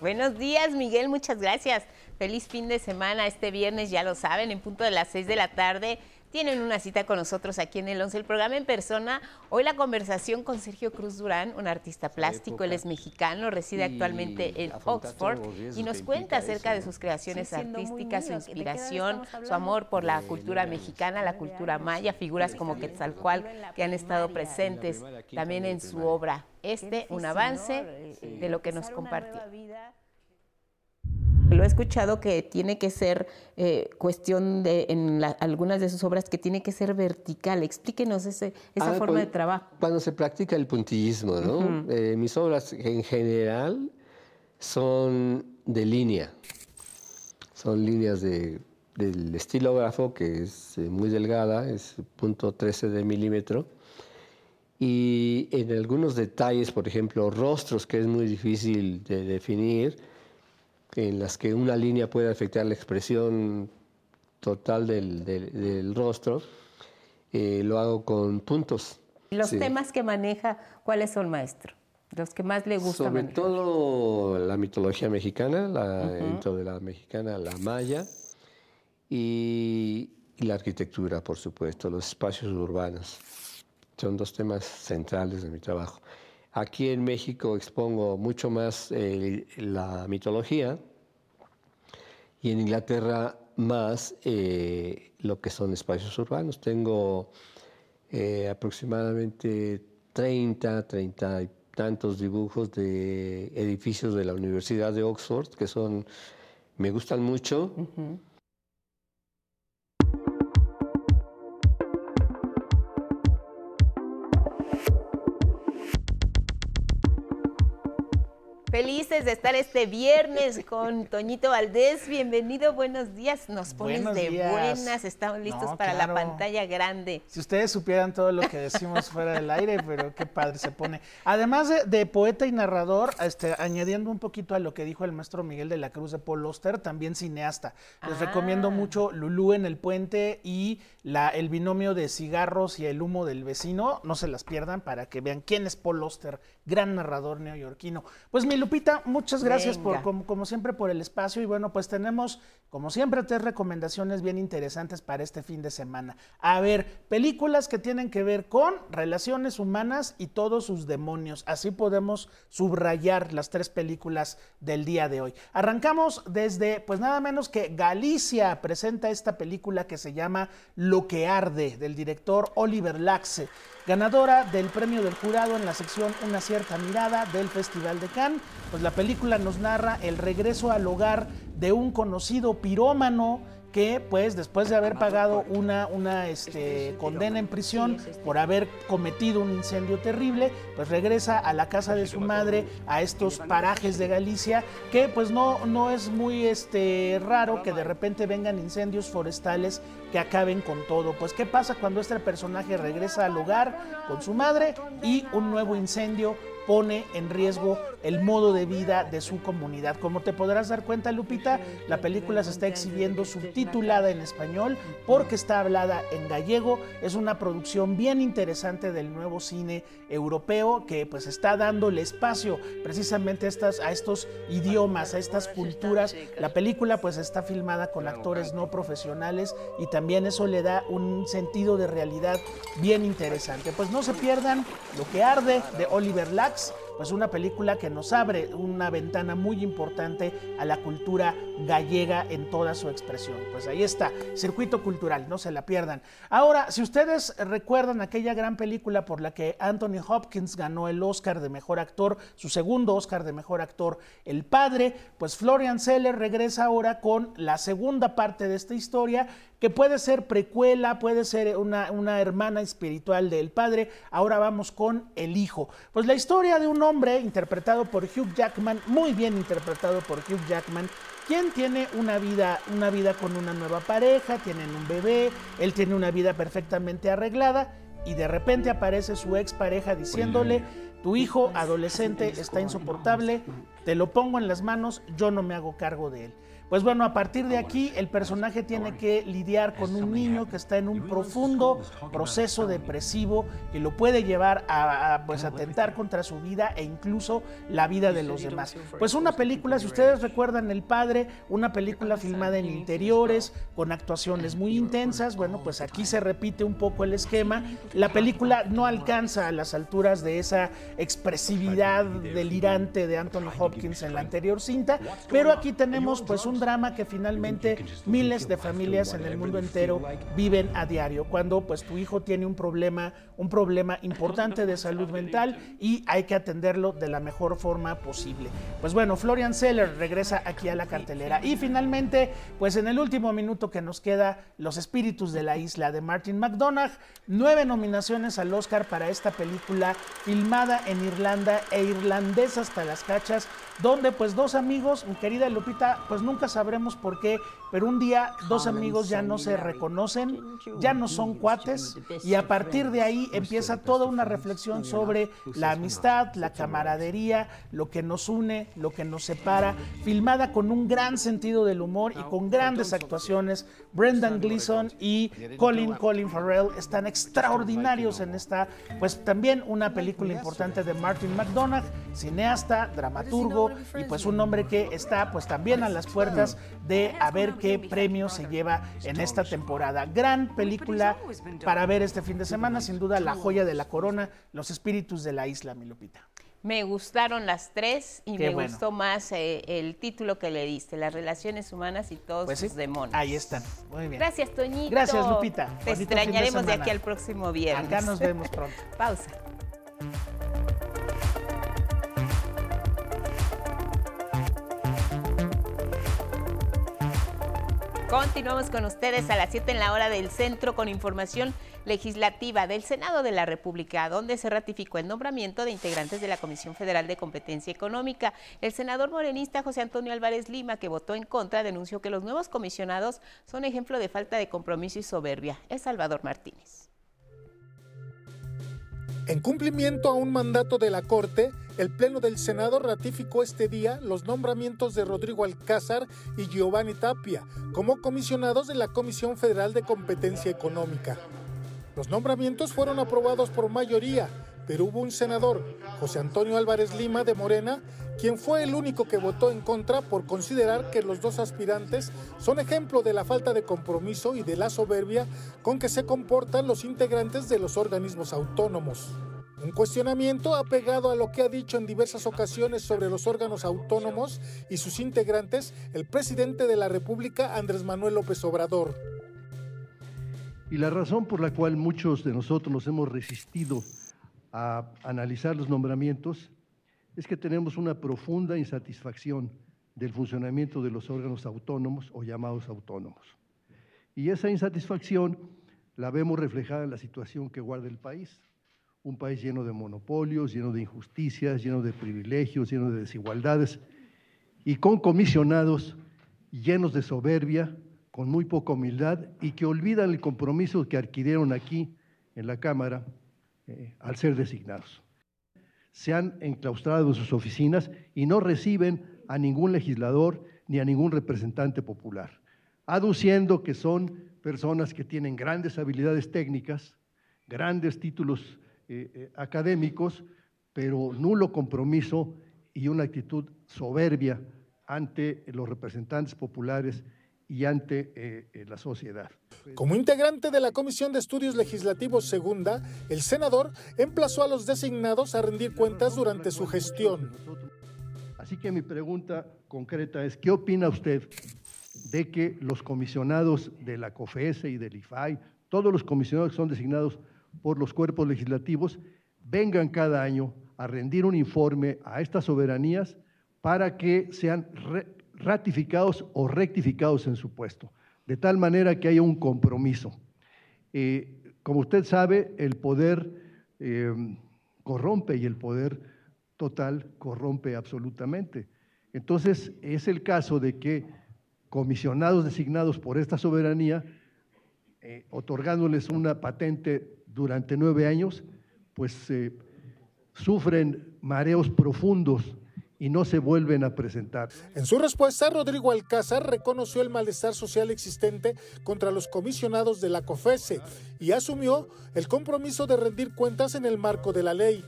Buenos días, Miguel, muchas gracias. Feliz fin de semana. Este viernes, ya lo saben, en punto de las 6 de la tarde. Tienen una cita con nosotros aquí en el 11, el programa en persona. Hoy la conversación con Sergio Cruz Durán, un artista plástico, él es mexicano, reside actualmente en Oxford y nos cuenta acerca de sus creaciones artísticas, su inspiración, su amor por la cultura mexicana, la cultura maya, figuras como Quetzalcoatl que han estado presentes también en su obra. Este, un avance de lo que nos compartió. Lo he escuchado que tiene que ser eh, cuestión de, en algunas de sus obras, que tiene que ser vertical. Explíquenos ese, esa Ah, forma de cuando- trabajo. Cuando se practica el puntillismo, ¿no? Ujú. Eh, mis obras en general son de línea. Son líneas de, del estilógrafo, que es eh, muy delgada, es punto 13 de milímetro. Y en algunos detalles, por ejemplo, rostros, que es muy difícil de definir, en las que una línea puede afectar la expresión total del, del- del rostro, eh, lo hago con puntos. Los Sí. temas que maneja, ¿cuáles son, maestro? Los que más le gustan. Sobre todo la mitología mexicana, la, Ujú. dentro de la mexicana, la maya, y, y la arquitectura, por supuesto, los espacios urbanos. Son dos temas centrales de mi trabajo. Aquí en México expongo mucho más eh, la mitología y en Inglaterra más eh, lo que son espacios urbanos. Tengo eh, aproximadamente 30, 30 y tantos dibujos de edificios de la Universidad de Oxford que son, me gustan mucho. Felices de estar este viernes con Toñito Valdés. Bienvenido, buenos días. Nos pones Buenos de días. buenas, estamos listos No, para la pantalla grande. Si ustedes supieran todo lo que decimos fuera del aire, pero qué padre se pone. Además de, de poeta y narrador, este, añadiendo un poquito a lo que dijo el maestro Miguel de la Cruz de Paul Oster, también cineasta. Les Ah. recomiendo mucho Lulú en el puente y la, el binomio de cigarros y el humo del vecino. No se las pierdan para que vean quién es Paul Oster, gran narrador neoyorquino. Pues mi Lupita, muchas gracias por, como siempre por el espacio y bueno, pues tenemos como siempre tres recomendaciones bien interesantes para este fin de semana. A ver, películas que tienen que ver con relaciones humanas y todos sus demonios. Así podemos subrayar las tres películas del día de hoy. Arrancamos desde pues nada menos que Galicia presenta esta película que se llama Lo que arde del director Oliver Laxe ganadora del premio del jurado en la sección Una cierta mirada del Festival de Cannes. Pues la película nos narra el regreso al hogar de un conocido pirómano que pues después de haber pagado una, una este, condena en prisión por haber cometido un incendio terrible, pues regresa a la casa de su madre, a estos parajes de Galicia, que pues no, no es muy este, raro que de repente vengan incendios forestales que acaben con todo. Pues qué pasa cuando este personaje regresa al hogar con su madre y un nuevo incendio pone en riesgo el modo de vida de su comunidad. Como te podrás dar cuenta, Lupita, la película se está exhibiendo subtitulada en español porque está hablada en gallego. Es una producción bien interesante del nuevo cine europeo que pues está dándole espacio precisamente a, estos idiomas, a estas culturas. La película pues está filmada con actores no profesionales y también eso le da un sentido de realidad bien interesante. Pues no se pierdan Lo que arde de Oliver Lax, pues una película que nos abre una ventana muy importante a la cultura gallega en toda su expresión. Pues ahí está, circuito cultural, no se la pierdan. Ahora, si ustedes recuerdan aquella gran película por la que Anthony Hopkins ganó el Oscar de Mejor Actor, su segundo Oscar de Mejor Actor, El Padre, pues Florian Seller regresa ahora con la segunda parte de esta historia que puede ser precuela, puede ser una, una hermana espiritual del padre. Ahora vamos con el hijo. Pues la historia de un hombre interpretado por Hugh Jackman, muy bien interpretado por Hugh Jackman, quien tiene una vida, una vida con una nueva pareja, tienen un bebé, él tiene una vida perfectamente arreglada y de repente aparece su expareja diciéndole, tu hijo adolescente está insoportable, te lo pongo en las manos, yo no me hago cargo de él. Pues bueno, a partir de aquí el personaje tiene que lidiar con un niño que está en un profundo proceso depresivo que lo puede llevar a, a, pues atentar contra su vida e incluso la vida de los demás. Pues una película, si ustedes recuerdan El Padre, una película filmada en interiores con actuaciones muy intensas, bueno, pues aquí se repite un poco el esquema. La película no alcanza a las alturas de esa expresividad delirante de Anthony Hopkins en la anterior cinta, pero aquí tenemos pues un drama que finalmente miles de familias en el mundo entero viven a diario, cuando pues tu hijo tiene un problema, un problema importante de salud mental y hay que atenderlo de la mejor forma posible. Pues bueno, Florian Seller regresa aquí a la cartelera. Y finalmente, pues en el último minuto que nos queda, Los espíritus de la isla de Martin McDonagh, nueve nominaciones al Oscar para esta película filmada en Irlanda e irlandesa hasta las cachas, donde pues dos amigos, mi querida Lupita, pues nunca sabremos por qué, pero un día dos amigos ya no se reconocen, ya no son cuates y a partir de ahí empieza toda una reflexión sobre la amistad, la camaradería, lo que nos une, lo que nos separa, filmada con un gran sentido del humor y con grandes actuaciones. Brendan Gleeson y Colin Colin Farrell están extraordinarios en esta, pues también una película importante de Martin McDonagh, cineasta, dramaturgo y pues un hombre que está pues también a las puertas de a ver qué premio se lleva en esta temporada. Gran película para ver este fin de semana, sin duda la joya de la corona, Los espíritus de la isla, mi Lupita. Me gustaron las tres y Qué me bueno. gustó más eh, el título que le diste, las relaciones humanas y todos Pues sí, sus demonios. Ahí están. Muy bien. Gracias, Toñito. Gracias, Lupita. Te Bonito de extrañaremos de, semana. aquí al próximo viernes. Acá nos vemos pronto. (laughs) Pausa. Continuamos con ustedes a las 7 en la hora del centro con información legislativa del Senado de la República, donde se ratificó el nombramiento de integrantes de la Comisión Federal de Competencia Económica. El senador morenista José Antonio Álvarez Lima, que votó en contra, denunció que los nuevos comisionados son ejemplo de falta de compromiso y soberbia. Es Salvador Martínez. En cumplimiento a un mandato de la Corte, el Pleno del Senado ratificó este día los nombramientos de Rodrigo Alcázar y Giovanni Tapia como comisionados de la Comisión Federal de Competencia Económica. Los nombramientos fueron aprobados por mayoría, pero hubo un senador, José Antonio Álvarez Lima de Morena, quien fue el único que votó en contra por considerar que los dos aspirantes son ejemplo de la falta de compromiso y de la soberbia con que se comportan los integrantes de los organismos autónomos. Un cuestionamiento apegado a lo que ha dicho en diversas ocasiones sobre los órganos autónomos y sus integrantes el presidente de la República, Andrés Manuel López Obrador. Y la razón por la cual muchos de nosotros nos hemos resistido a analizar los nombramientos es que tenemos una profunda insatisfacción del funcionamiento de los órganos autónomos o llamados autónomos. Y esa insatisfacción la vemos reflejada en la situación que guarda el país. Un país lleno de monopolios, lleno de injusticias, lleno de privilegios, lleno de desigualdades y con comisionados llenos de soberbia, con muy poca humildad y que olvidan el compromiso que adquirieron aquí en la Cámara eh, al ser designados. Se han enclaustrado en sus oficinas y no reciben a ningún legislador ni a ningún representante popular, aduciendo que son personas que tienen grandes habilidades técnicas, grandes títulos eh, eh, académicos, pero nulo compromiso y una actitud soberbia ante los representantes populares y ante eh, la sociedad. Como integrante de la Comisión de Estudios Legislativos Segunda, el senador emplazó a los designados a rendir cuentas durante su gestión. Así que mi pregunta concreta es, ¿qué opina usted de que los comisionados de la COFESE y del IFAI, todos los comisionados que son designados por los cuerpos legislativos, vengan cada año a rendir un informe a estas soberanías para que sean ratificados o rectificados en su puesto? de tal manera que haya un compromiso. Eh, como usted sabe, el poder eh, corrompe y el poder total corrompe absolutamente. Entonces, es el caso de que comisionados designados por esta soberanía, eh, otorgándoles una patente durante nueve años, pues sufren mareos profundos y no se vuelven a presentar. En su respuesta, Rodrigo Alcázar reconoció el malestar social existente contra los comisionados de la COFESE y asumió el compromiso de rendir cuentas en el marco de la ley.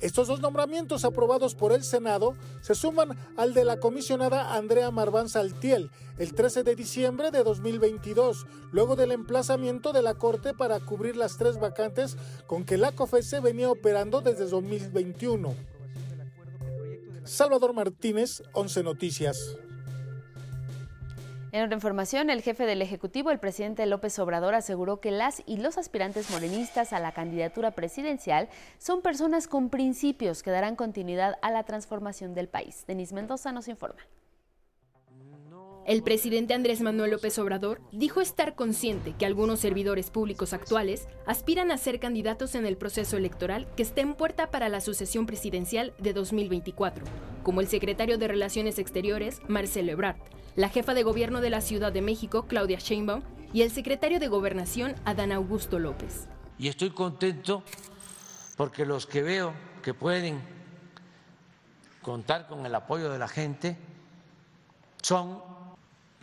Estos dos nombramientos aprobados por el Senado se suman al de la comisionada Andrea Marván Saltiel el 13 de diciembre de 2022, luego del emplazamiento de la Corte para cubrir las tres vacantes con que la COFESE venía operando desde 2021. Salvador Martínez, 11 Noticias. En otra información, el jefe del Ejecutivo, el presidente López Obrador, aseguró que las y los aspirantes morenistas a la candidatura presidencial son personas con principios que darán continuidad a la transformación del país. Denis Mendoza nos informa. El presidente Andrés Manuel López Obrador dijo estar consciente que algunos servidores públicos actuales aspiran a ser candidatos en el proceso electoral que está en puerta para la sucesión presidencial de 2024, como el secretario de Relaciones Exteriores, Marcelo Ebrard, la jefa de gobierno de la Ciudad de México, Claudia Sheinbaum, y el secretario de Gobernación, Adán Augusto López. Y estoy contento porque los que veo que pueden contar con el apoyo de la gente son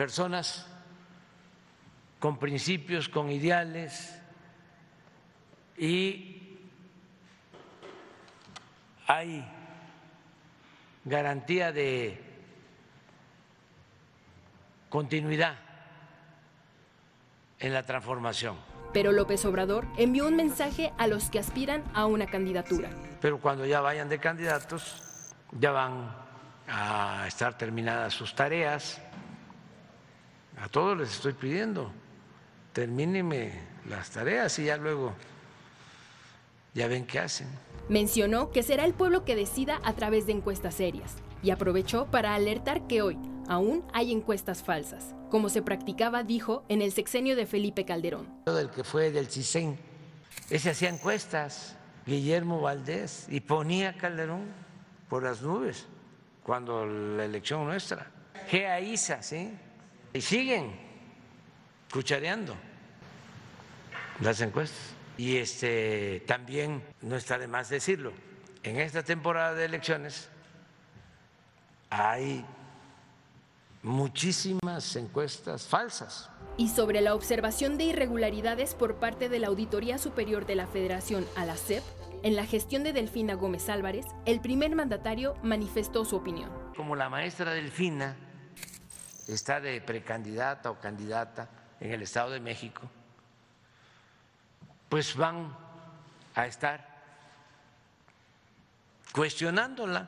personas con principios, con ideales y hay garantía de continuidad en la transformación. Pero López Obrador envió un mensaje a los que aspiran a una candidatura. Pero cuando ya vayan de candidatos, ya van a estar terminadas sus tareas, a todos les estoy pidiendo, termínenme las tareas y ya luego ya ven qué hacen. Mencionó que será el pueblo que decida a través de encuestas serias y aprovechó para alertar que hoy aún hay encuestas falsas. como se practicaba, dijo, en el sexenio de Felipe Calderón. Del que fue del CISEN, ese hacía encuestas, Guillermo Valdés, y ponía Calderón por las nubes cuando la elección nuestra. Isa, ¿sí? Y siguen cuchareando las encuestas. Y este también no está de más decirlo. En esta temporada de elecciones hay muchísimas encuestas falsas. Y sobre la observación de irregularidades por parte de la Auditoría Superior de la Federación a la CEP, en la gestión de Delfina Gómez Álvarez, el primer mandatario manifestó su opinión. Como la maestra Delfina está de precandidata o candidata en el Estado de México, pues van a estar cuestionándola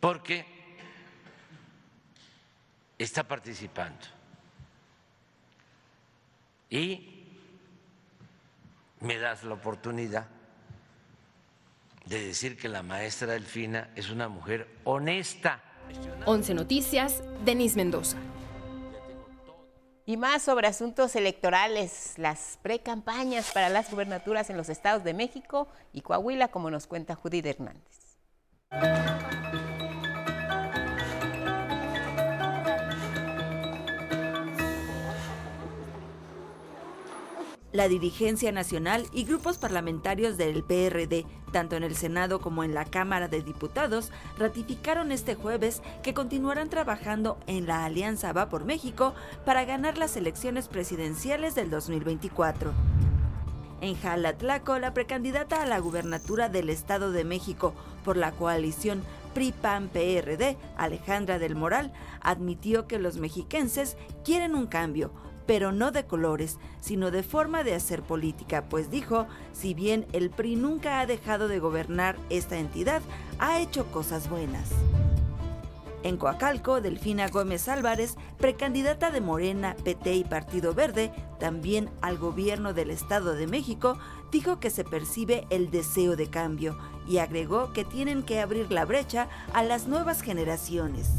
porque está participando. Y me das la oportunidad de decir que la maestra Delfina es una mujer honesta. 11 Noticias, Denis Mendoza. Y más sobre asuntos electorales, las precampañas para las gubernaturas en los estados de México y Coahuila, como nos cuenta Judith Hernández. La dirigencia nacional y grupos parlamentarios del PRD, tanto en el Senado como en la Cámara de Diputados, ratificaron este jueves que continuarán trabajando en la Alianza Va por México para ganar las elecciones presidenciales del 2024. En Jalatlaco, la precandidata a la gubernatura del Estado de México por la coalición PRI-PAN-PRD, Alejandra del Moral, admitió que los mexiquenses quieren un cambio, pero no de colores, sino de forma de hacer política, pues dijo, si bien el PRI nunca ha dejado de gobernar esta entidad, ha hecho cosas buenas. En Coacalco, Delfina Gómez Álvarez, precandidata de Morena, PT y Partido Verde, también al gobierno del Estado de México, dijo que se percibe el deseo de cambio y agregó que tienen que abrir la brecha a las nuevas generaciones.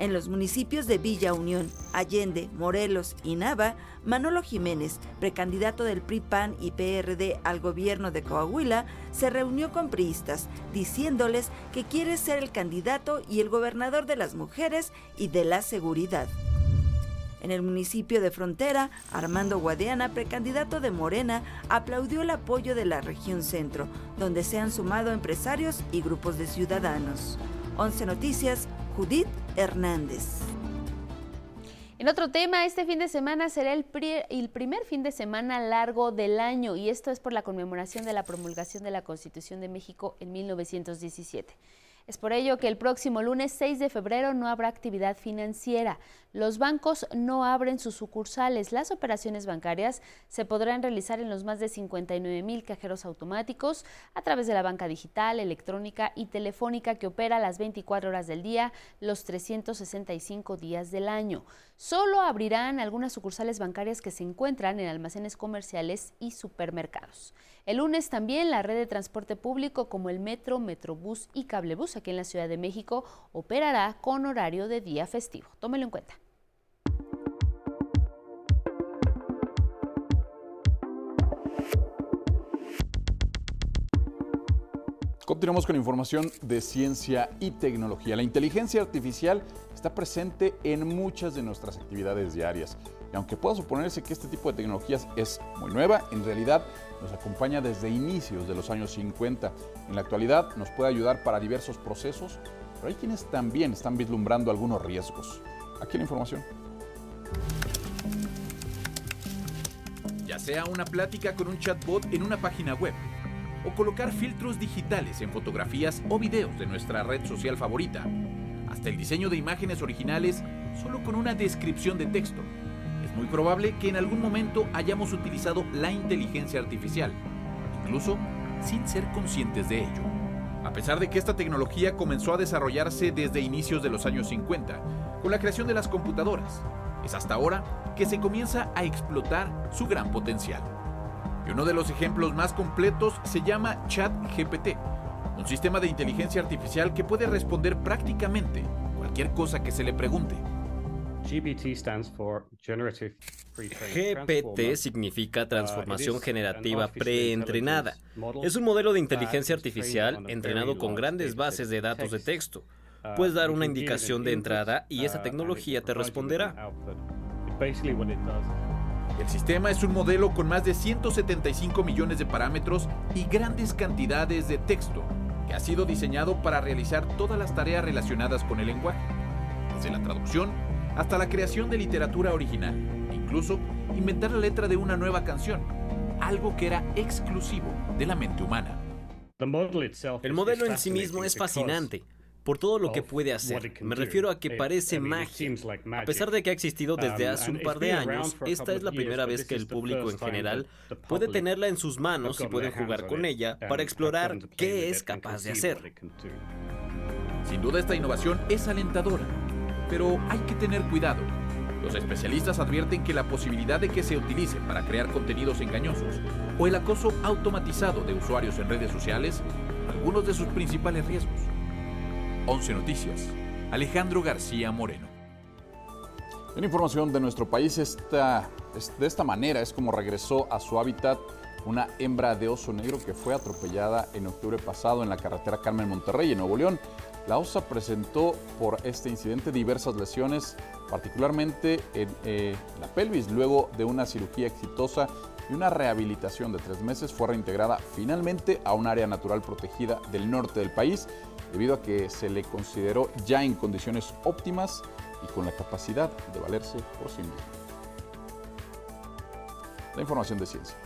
En los municipios de Villa Unión, Allende, Morelos y Nava, Manolo Jiménez, precandidato del PRI-PAN y PRD al gobierno de Coahuila, se reunió con priistas, diciéndoles que quiere ser el candidato y el gobernador de las mujeres y de la seguridad. En el municipio de Frontera, Armando Guadiana, precandidato de Morena, aplaudió el apoyo de la región centro, donde se han sumado empresarios y grupos de ciudadanos. 11 Noticias, Judith Hernández. En otro tema, este fin de semana será el, primer fin de semana largo del año y esto es por la conmemoración de la promulgación de la Constitución de México en 1917. Es por ello que el próximo lunes 6 de febrero no habrá actividad financiera. Los bancos no abren sus sucursales. Las operaciones bancarias se podrán realizar en los más de 59 mil cajeros automáticos a través de la banca digital, electrónica y telefónica que opera las 24 horas del día, los 365 días del año. Solo abrirán algunas sucursales bancarias que se encuentran en almacenes comerciales y supermercados. El lunes también la red de transporte público como el Metro, Metrobús y Cablebús aquí en la Ciudad de México operará con horario de día festivo. Tómelo en cuenta. Continuamos con información de ciencia y tecnología. La inteligencia artificial está presente en muchas de nuestras actividades diarias. Y aunque pueda suponerse que este tipo de tecnologías es muy nueva, en realidad nos acompaña desde inicios de los años 50. En la actualidad nos puede ayudar para diversos procesos, pero hay quienes también están vislumbrando algunos riesgos. Aquí la información. Ya sea una plática con un chatbot en una página web o colocar filtros digitales en fotografías o videos de nuestra red social favorita, hasta el diseño de imágenes originales solo con una descripción de texto es muy probable que en algún momento hayamos utilizado la inteligencia artificial, incluso sin ser conscientes de ello. A pesar de que esta tecnología comenzó a desarrollarse desde inicios de los años 50, con la creación de las computadoras, es hasta ahora que se comienza a explotar su gran potencial. Y uno de los ejemplos más completos se llama ChatGPT, un sistema de inteligencia artificial que puede responder prácticamente cualquier cosa que se le pregunte. GPT significa transformación generativa preentrenada. Es un modelo de inteligencia artificial entrenado con grandes bases de datos de texto. Puedes dar una indicación de entrada y esa tecnología te responderá. El sistema es un modelo con más de 175 millones de parámetros y grandes cantidades de texto, que ha sido diseñado para realizar todas las tareas relacionadas con el lenguaje, desde la traducción hasta la creación de literatura original, incluso inventar la letra de una nueva canción, algo que era exclusivo de la mente humana. El modelo en sí mismo es fascinante por todo lo que puede hacer. Me refiero a que parece magia. A pesar de que ha existido desde Um, hace un par de años, esta es la primera vez que el público en general puede tenerla en sus manos y puede jugar con ella para explorar qué es capaz de hacer. Sin duda esta innovación es alentadora, pero hay que tener cuidado. Los especialistas advierten que la posibilidad de que se utilice para crear contenidos engañosos o el acoso automatizado de usuarios en redes sociales, algunos de sus principales riesgos. 11 Noticias, Alejandro García Moreno. En información de nuestro país, de esta manera es como regresó a su hábitat una hembra de oso negro que fue atropellada en octubre pasado en la carretera Carmen Monterrey, en Nuevo León. La osa presentó por este incidente diversas lesiones, particularmente en eh, la pelvis. Luego de una cirugía exitosa y una rehabilitación de tres meses, fue reintegrada finalmente a un área natural protegida del norte del país, debido a que se le consideró ya en condiciones óptimas y con la capacidad de valerse por sí mismo. La información de ciencia.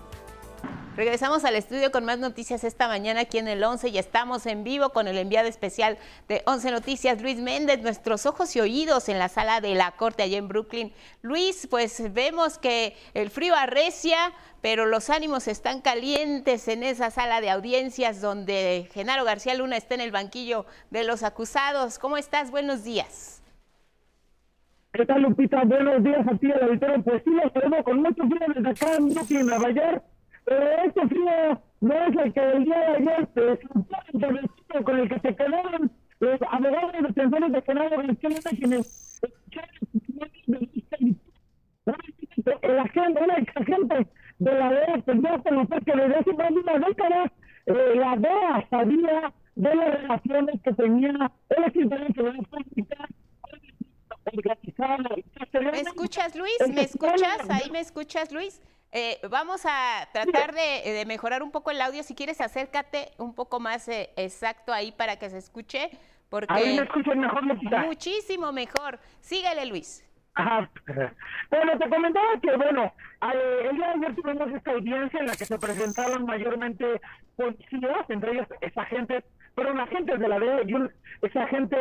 Regresamos al estudio con más noticias esta mañana aquí en el 11 y estamos en vivo con el enviado especial de 11 Noticias, Luis Méndez, nuestros ojos y oídos en la sala de la corte allá en Brooklyn. Luis, pues vemos que el frío arrecia, pero los ánimos están calientes en esa sala de audiencias donde Genaro García Luna está en el banquillo de los acusados. ¿Cómo estás? Buenos días. ¿Qué tal, Lupita? Buenos días a ti, al auditorio. Pues sí, los tenemos con mucho frío desde acá en Brooklyn, Nueva York. Pero este frío no es el que el día de ayer frío con el que se quedaron los abogados y defensores de Genaro García quienes el agente, un ex agente de la DEA a conocer que desde hace más de una década eh, la DEA sabía de las relaciones que tenía el escritorio que va ¿Me escuchas, Luis? ¿Me escuchas? Ahí me escuchas, Luis. Eh, vamos a tratar de, de mejorar un poco el audio. Si quieres, acércate un poco más eh, exacto ahí para que se escuche. Porque Ahí me escuchan mejor, Lupita. Muchísimo mejor. Síguele, Luis. Ajá. (laughs) Bueno, te comentaba que, bueno, el día de ayer tuvimos esta audiencia en la que se presentaron mayormente policías, entre ellos agentes, fueron agentes de la DEA y un agente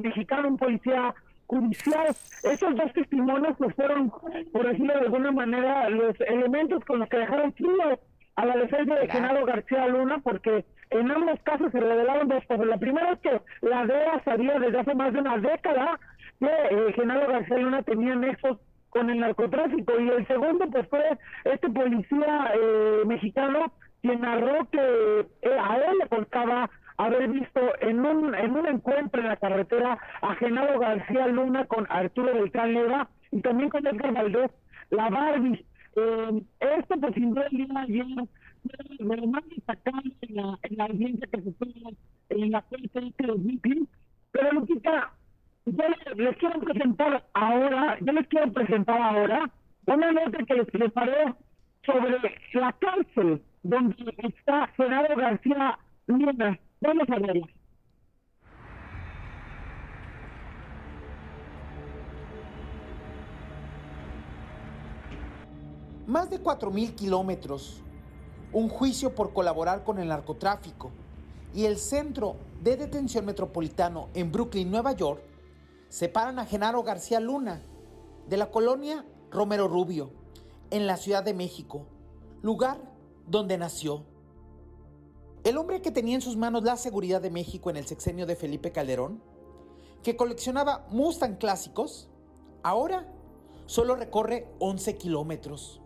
mexicano, un policía judicial. Esos dos testimonios pues fueron, por decirlo de alguna manera, los elementos con los que dejaron frío a la defensa de Genaro García Luna, porque en ambos casos se revelaron dos cosas. La primera es que la DEA sabía desde hace más de una década que eh, Genaro García Luna tenía nexos con el narcotráfico y el segundo pues fue este policía eh, mexicano quien narró que eh, a él le contaba haber visto en un en un encuentro en la carretera a Genaro García Luna con Arturo Beltrán Leiva y también con Edgar Valdés, la Barbie. Eh, esto pues sin duda el día de ayer fue lo más destacable en la, en la audiencia que se tuvo en la corte este 2015. Pero Lupita, yo les, les quiero presentar ahora, yo les quiero presentar ahora una nota que les preparé sobre la cárcel donde está Genaro García Luna. Vamos a verla. Más de 4.000 kilómetros, un juicio por colaborar con el narcotráfico y el centro de detención metropolitano en Brooklyn, Nueva York, separan a Genaro García Luna de la colonia Romero Rubio, en la Ciudad de México, lugar donde nació. El hombre que tenía en sus manos la seguridad de México en el sexenio de Felipe Calderón, que coleccionaba Mustang clásicos, ahora solo recorre 11 kilómetros.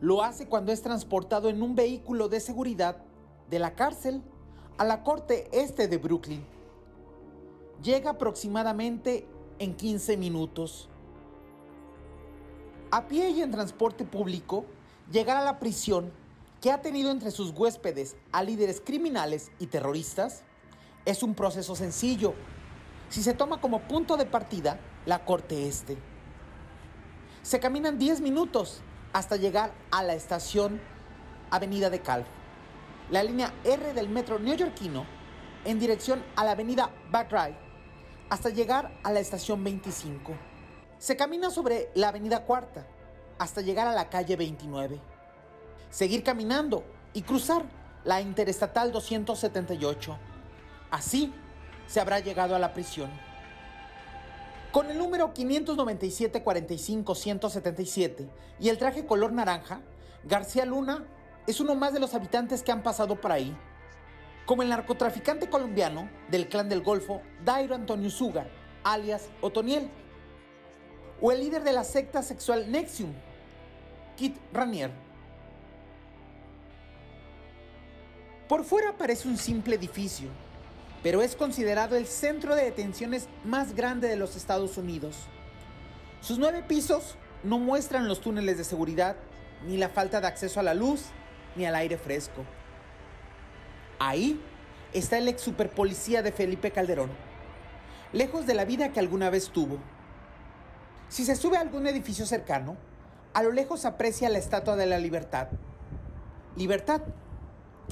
Lo hace cuando es transportado en un vehículo de seguridad de la cárcel a la corte este de Brooklyn. llega aproximadamente en 15 minutos. A pie y en transporte público, llegar a la prisión que ha tenido entre sus huéspedes a líderes criminales y terroristas es un proceso sencillo si se toma como punto de partida la Corte Este. Se caminan 10 minutos hasta llegar a la estación Avenida de Calf, la línea R del metro neoyorquino en dirección a la avenida Back Drive hasta llegar a la estación 25. Se camina sobre la avenida Cuarta hasta llegar a la calle 29. Seguir caminando y cruzar la interestatal 278. Así se habrá llegado a la prisión. Con el número 597-45-177 y el traje color naranja, García Luna es uno más de los habitantes que han pasado por ahí. Como el narcotraficante colombiano del clan del Golfo, Dairo Antonio Suga, alias Otoniel. O el líder de la secta sexual Nexium, Kit Ranier. Por fuera parece un simple edificio, pero es considerado el centro de detenciones más grande de los Estados Unidos. Sus nueve pisos no muestran los túneles de seguridad, ni la falta de acceso a la luz, ni al aire fresco. Ahí está el ex superpolicía de Felipe Calderón, lejos de la vida que alguna vez tuvo. Si se sube a algún edificio cercano, a lo lejos aprecia la Estatua de la Libertad. Libertad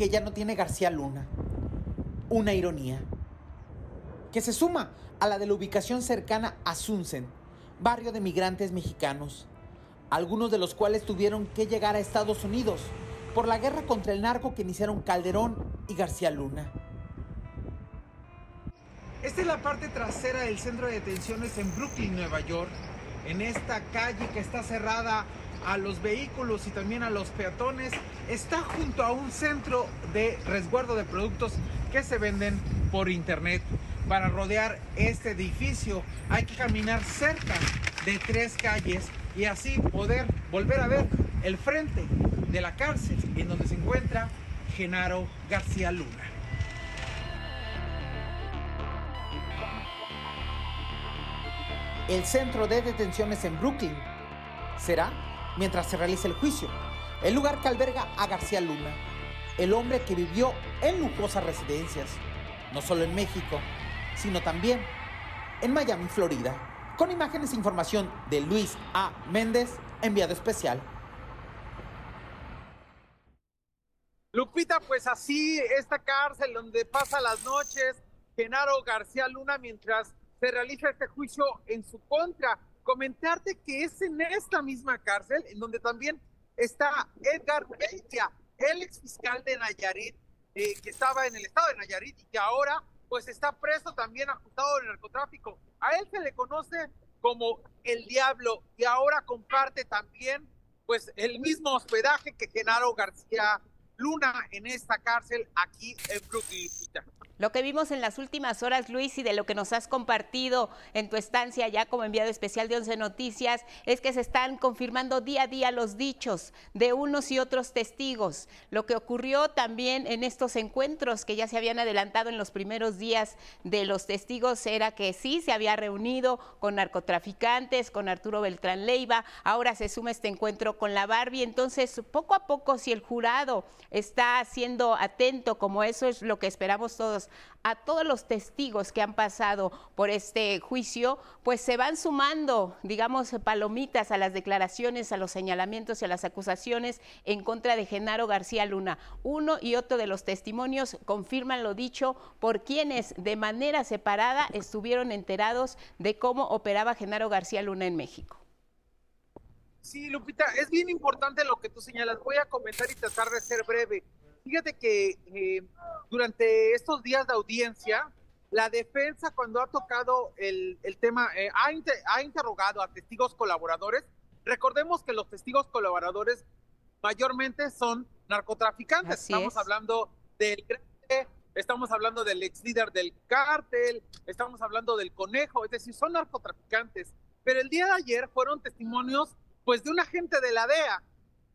que ya no tiene García Luna. Una ironía. Que se suma a la de la ubicación cercana a Sunsen, barrio de migrantes mexicanos, algunos de los cuales tuvieron que llegar a Estados Unidos por la guerra contra el narco que iniciaron Calderón y García Luna. Esta es la parte trasera del centro de detenciones en Brooklyn, Nueva York, en esta calle que está cerrada a los vehículos y también a los peatones, está junto a un centro de resguardo de productos que se venden por internet. Para rodear este edificio hay que caminar cerca de tres calles y así poder volver a ver el frente de la cárcel en donde se encuentra Genaro García Luna. El centro de detenciones en Brooklyn será mientras se realiza el juicio, el lugar que alberga a García Luna, el hombre que vivió en lujosas residencias, no solo en México, sino también en Miami, Florida, con imágenes e información de Luis A. Méndez, enviado especial. Lupita, pues así esta cárcel donde pasa las noches Genaro García Luna mientras se realiza este juicio en su contra. Comentarte que es en esta misma cárcel en donde también está Edgar Beitia, el ex fiscal de Nayarit, eh, que estaba en el estado de Nayarit y que ahora pues está preso también acusado de narcotráfico. A él se le conoce como el diablo y ahora comparte también pues el mismo hospedaje que Genaro García Luna en esta cárcel aquí en Brooklyn. Lo que vimos en las últimas horas, Luis, y de lo que nos has compartido en tu estancia ya como enviado especial de Once Noticias, es que se están confirmando día a día los dichos de unos y otros testigos. Lo que ocurrió también en estos encuentros que ya se habían adelantado en los primeros días de los testigos era que sí, se había reunido con narcotraficantes, con Arturo Beltrán Leiva, ahora se suma este encuentro con la Barbie. Entonces, poco a poco, si el jurado está siendo atento, como eso es lo que esperamos todos, a todos los testigos que han pasado por este juicio, pues se van sumando, digamos, palomitas a las declaraciones, a los señalamientos y a las acusaciones en contra de Genaro García Luna. Uno y otro de los testimonios confirman lo dicho por quienes de manera separada estuvieron enterados de cómo operaba Genaro García Luna en México. Sí, Lupita, es bien importante lo que tú señalas. Voy a comentar y tratar de ser breve. Fíjate que eh, durante estos días de audiencia, la defensa cuando ha tocado el, tema, eh, ha, ha, interrogado a testigos colaboradores. Recordemos que los testigos colaboradores mayormente son narcotraficantes. estamos hablando del estamos hablando del ex líder del cártel, estamos hablando del conejo, es decir, son narcotraficantes. Pero el día de ayer fueron testimonios pues de un agente de la DEA,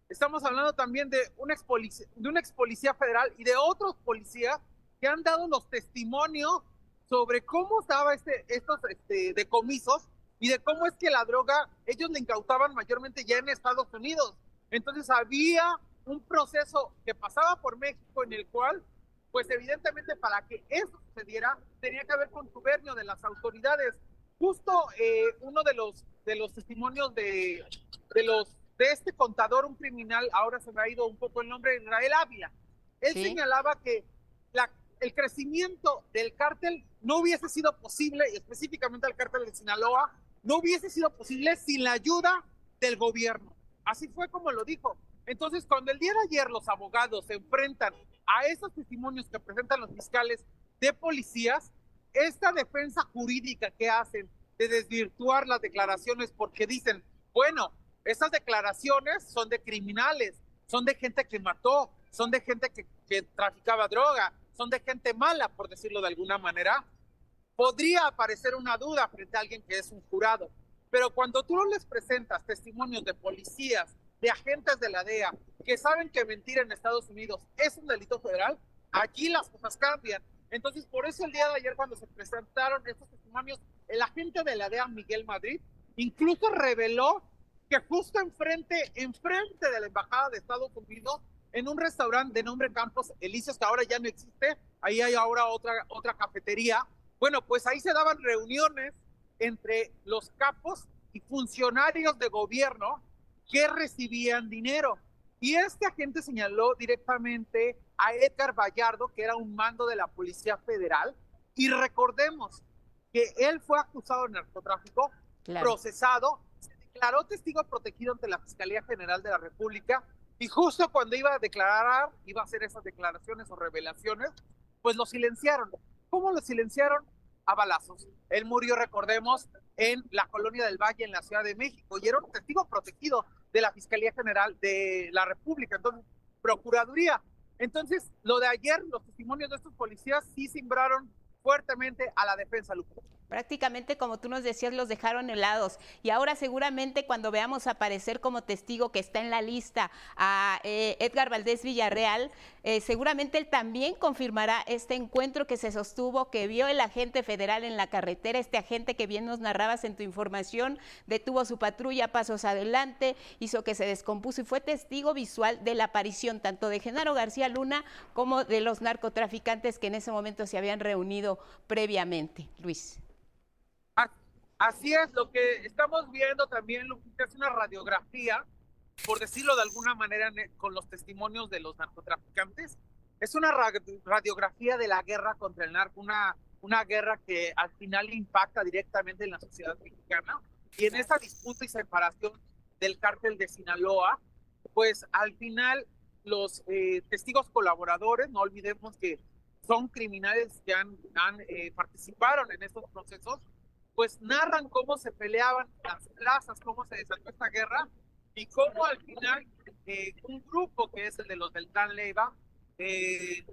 Estamos hablando también de un ex policía, de un ex policía federal y de otros policías que han dado los testimonios sobre cómo estaba este, estos este, decomisos y de cómo es que la droga ellos la incautaban mayormente ya en Estados Unidos. Entonces había un proceso que pasaba por México en el cual, pues evidentemente para que eso sucediera, tenía que haber contubernio de las autoridades. Justo eh, uno de los, de los testimonios de, de, los, de este contador, un criminal, ahora se me ha ido un poco el nombre, Israel Ávila, él señalaba que la, el crecimiento del cártel no hubiese sido posible, específicamente el cártel de Sinaloa, no hubiese sido posible sin la ayuda del gobierno. Así fue como lo dijo. Entonces, cuando el día de ayer los abogados se enfrentan a esos testimonios que presentan los fiscales de policías, esta defensa jurídica que hacen de desvirtuar las declaraciones porque dicen, bueno, esas declaraciones son de criminales, son de gente que mató, son de gente que, que traficaba droga, son de gente mala, por decirlo de alguna manera, podría aparecer una duda frente a alguien que es un jurado. Pero cuando tú les presentas testimonios de policías, de agentes de la DEA, que saben que mentir en Estados Unidos es un delito federal, aquí las cosas cambian. Entonces, por eso el día de ayer cuando se presentaron estos testimonios, el agente de la DEA, Miguel Madrid, incluso reveló que justo enfrente, enfrente de la Embajada de Estados Unidos, en un restaurante de nombre Campos Elíseos, que ahora ya no existe, ahí hay ahora otra, otra cafetería, bueno, pues ahí se daban reuniones entre los capos y funcionarios de gobierno que recibían dinero. Y este agente señaló directamente a Edgar Vallardo, que era un mando de la Policía Federal. Y recordemos que él fue acusado de narcotráfico, procesado, declaró testigo protegido ante la Fiscalía General de la República. Y justo cuando iba a declarar, iba a hacer esas declaraciones o revelaciones, pues lo silenciaron. ¿Cómo lo silenciaron? A balazos. Él murió, recordemos, en la colonia del Valle, en la Ciudad de México, y era un testigo protegido de la Fiscalía General de la República, entonces, Procuraduría. Entonces, lo de ayer, los testimonios de estos policías sí simbraron fuertemente a la defensa. Prácticamente, como tú nos decías, los dejaron helados. Y ahora seguramente cuando veamos aparecer como testigo que está en la lista a eh, Edgar Valdés Villarreal, eh, seguramente él también confirmará este encuentro que se sostuvo, que vio el agente federal en la carretera, este agente que bien nos narrabas en tu información, detuvo su patrulla pasos adelante, hizo que se descompuso y fue testigo visual de la aparición tanto de Genaro García Luna como de los narcotraficantes que en ese momento se habían reunido previamente. Luis. Así es, lo que estamos viendo también, Lupita, es una radiografía, por decirlo de alguna manera, con los testimonios de los narcotraficantes. Es una radiografía de la guerra contra el narco, una, una guerra que al final impacta directamente en la sociedad mexicana. Y en esa disputa y separación del cártel de Sinaloa, pues al final los eh, testigos colaboradores, no olvidemos que son criminales que han, han eh, participaron en estos procesos, pues narran cómo se peleaban las plazas, cómo se desató esta guerra y cómo al final eh, un grupo que es el de los del Tan Leiva eh,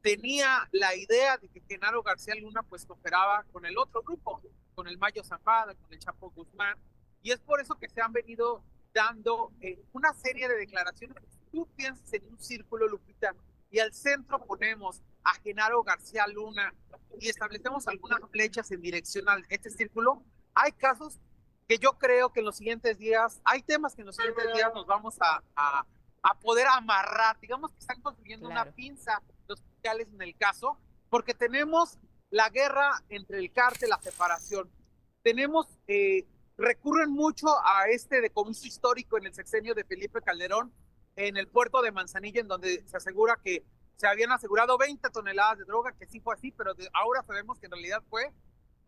tenía la idea de que Genaro García Luna pues operaba con el otro grupo, con el Mayo Zambada, con el Chapo Guzmán y es por eso que se han venido dando eh, una serie de declaraciones. Tú piensas en un círculo, Lupita, y al centro ponemos a Genaro García Luna y establecemos algunas flechas en dirección a este círculo, hay casos que yo creo que en los siguientes días, hay temas que en los siguientes días nos vamos a, a, poder amarrar, digamos que están construyendo una pinza los fiscales en el caso, porque tenemos la guerra entre el cártel, la separación, tenemos, eh, recurren mucho a este decomiso histórico en el sexenio de Felipe Calderón, en el puerto de Manzanilla, en donde se asegura que se habían asegurado 20 toneladas de droga, que sí fue así, pero ahora sabemos que en realidad fue,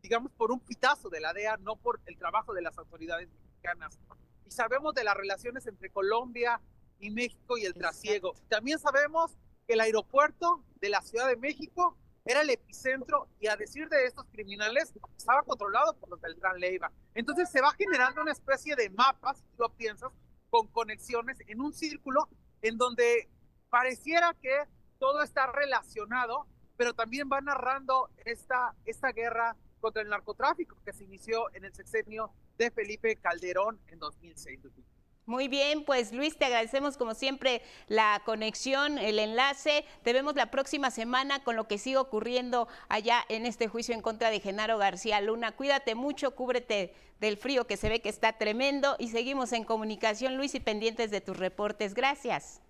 digamos, por un pitazo de la DEA, no por el trabajo de las autoridades mexicanas. Y sabemos de las relaciones entre Colombia y México y el trasiego. También sabemos que el aeropuerto de la Ciudad de México era el epicentro y a decir de estos criminales estaba controlado por los Beltrán Leiva. Entonces se va generando una especie de mapas, si lo piensas, con conexiones en un círculo en donde pareciera que todo está relacionado, pero también va narrando esta, esta guerra contra el narcotráfico que se inició en el sexenio de Felipe Calderón en 2006. Muy bien, pues Luis, te agradecemos como siempre la conexión, el enlace. Te vemos la próxima semana con lo que sigue ocurriendo allá en este juicio en contra de Genaro García Luna. Cuídate mucho, cúbrete del frío que se ve que está tremendo y seguimos en comunicación, Luis, y pendientes de tus reportes. Gracias.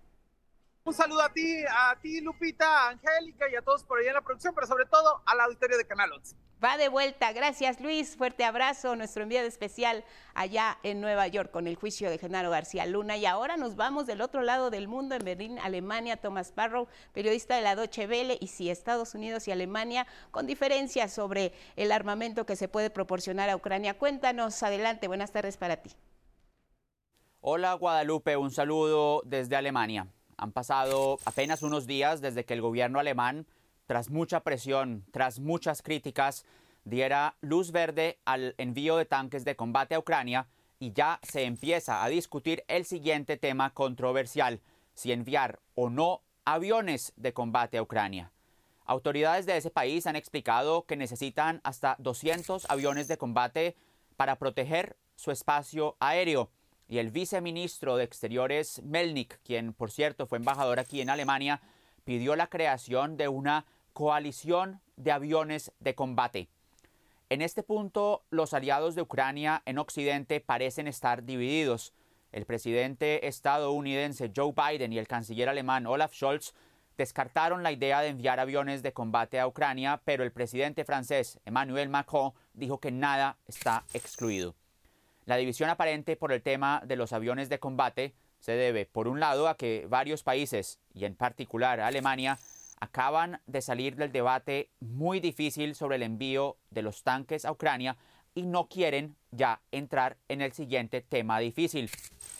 Un saludo a ti, a ti Lupita, a Angélica y a todos por allá en la producción, pero sobre todo a la auditorio de Canal 11. Va de vuelta. Gracias, Luis. Fuerte abrazo. Nuestro enviado especial allá en Nueva York con el juicio de Genaro García Luna. Y ahora nos vamos del otro lado del mundo, en Berlín, Alemania. Thomas Barrow, periodista de la Deutsche Welle, y si Estados Unidos y Alemania, con diferencias sobre el armamento que se puede proporcionar a Ucrania. Cuéntanos. Adelante. Buenas tardes para ti. Hola, Guadalupe. Un saludo desde Alemania. Han pasado apenas unos días desde que el gobierno alemán, tras mucha presión, tras muchas críticas, diera luz verde al envío de tanques de combate a Ucrania y ya se empieza a discutir el siguiente tema controversial, si enviar o no aviones de combate a Ucrania. Autoridades de ese país han explicado que necesitan hasta 200 aviones de combate para proteger su espacio aéreo y el viceministro de Exteriores Melnik, quien por cierto fue embajador aquí en Alemania, pidió la creación de una coalición de aviones de combate. En este punto, los aliados de Ucrania en Occidente parecen estar divididos. El presidente estadounidense Joe Biden y el canciller alemán Olaf Scholz descartaron la idea de enviar aviones de combate a Ucrania, pero el presidente francés Emmanuel Macron dijo que nada está excluido. La división aparente por el tema de los aviones de combate se debe, por un lado, a que varios países, y en particular Alemania, acaban de salir del debate muy difícil sobre el envío de los tanques a Ucrania y no quieren ya entrar en el siguiente tema difícil.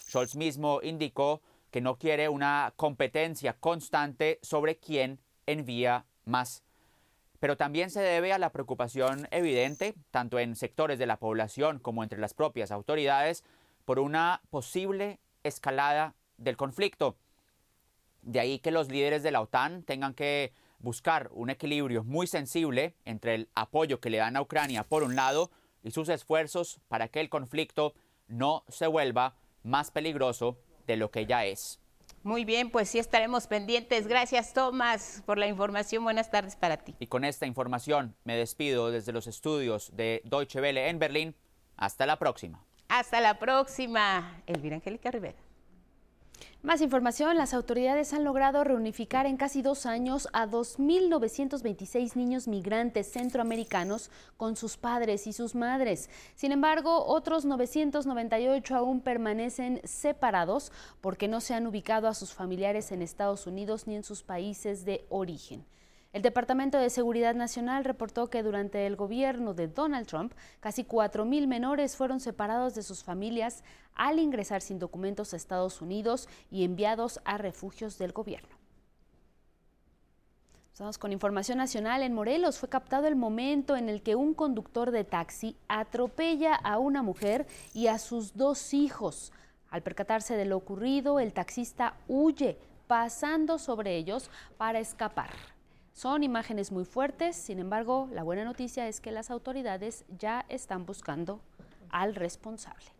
Scholz mismo indicó que no quiere una competencia constante sobre quién envía más pero también se debe a la preocupación evidente, tanto en sectores de la población como entre las propias autoridades, por una posible escalada del conflicto. De ahí que los líderes de la OTAN tengan que buscar un equilibrio muy sensible entre el apoyo que le dan a Ucrania por un lado y sus esfuerzos para que el conflicto no se vuelva más peligroso de lo que ya es. Muy bien, pues sí estaremos pendientes. Gracias, Tomás, por la información. Buenas tardes para ti. Y con esta información me despido desde los estudios de Deutsche Welle en Berlín. Hasta la próxima. Hasta la próxima. Elvira Angélica Rivera. Más información, las autoridades han logrado reunificar en casi dos años a 2.926 niños migrantes centroamericanos con sus padres y sus madres. Sin embargo, otros 998 aún permanecen separados porque no se han ubicado a sus familiares en Estados Unidos ni en sus países de origen. El Departamento de Seguridad Nacional reportó que durante el gobierno de Donald Trump, casi 4.000 menores fueron separados de sus familias al ingresar sin documentos a Estados Unidos y enviados a refugios del gobierno. Estamos con información nacional. En Morelos fue captado el momento en el que un conductor de taxi atropella a una mujer y a sus dos hijos. Al percatarse de lo ocurrido, el taxista huye, pasando sobre ellos para escapar. Son imágenes muy fuertes, sin embargo, la buena noticia es que las autoridades ya están buscando al responsable.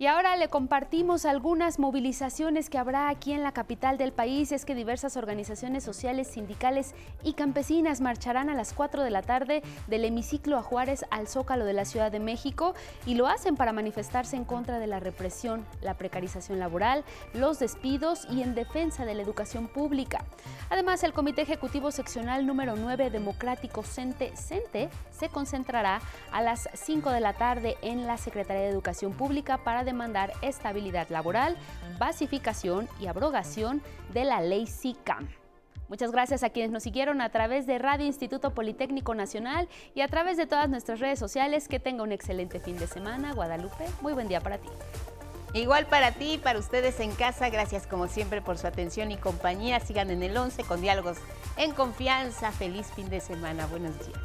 Y ahora le compartimos algunas movilizaciones que habrá aquí en la capital del país. Es que diversas organizaciones sociales, sindicales y campesinas marcharán a las 4 de la tarde del hemiciclo a Juárez al Zócalo de la Ciudad de México y lo hacen para manifestarse en contra de la represión, la precarización laboral, los despidos y en defensa de la educación pública. Además, el Comité Ejecutivo Seccional número 9 Democrático CENTE, CENTE se concentrará a las 5 de la tarde en la Secretaría de Educación Pública para demandar estabilidad laboral, basificación y abrogación de la ley SICAM. Muchas gracias a quienes nos siguieron a través de Radio Instituto Politécnico Nacional y a través de todas nuestras redes sociales. Que tenga un excelente fin de semana, Guadalupe. Muy buen día para ti. Igual para ti y para ustedes en casa, gracias como siempre por su atención y compañía. Sigan en el 11 con diálogos en confianza. Feliz fin de semana. Buenos días.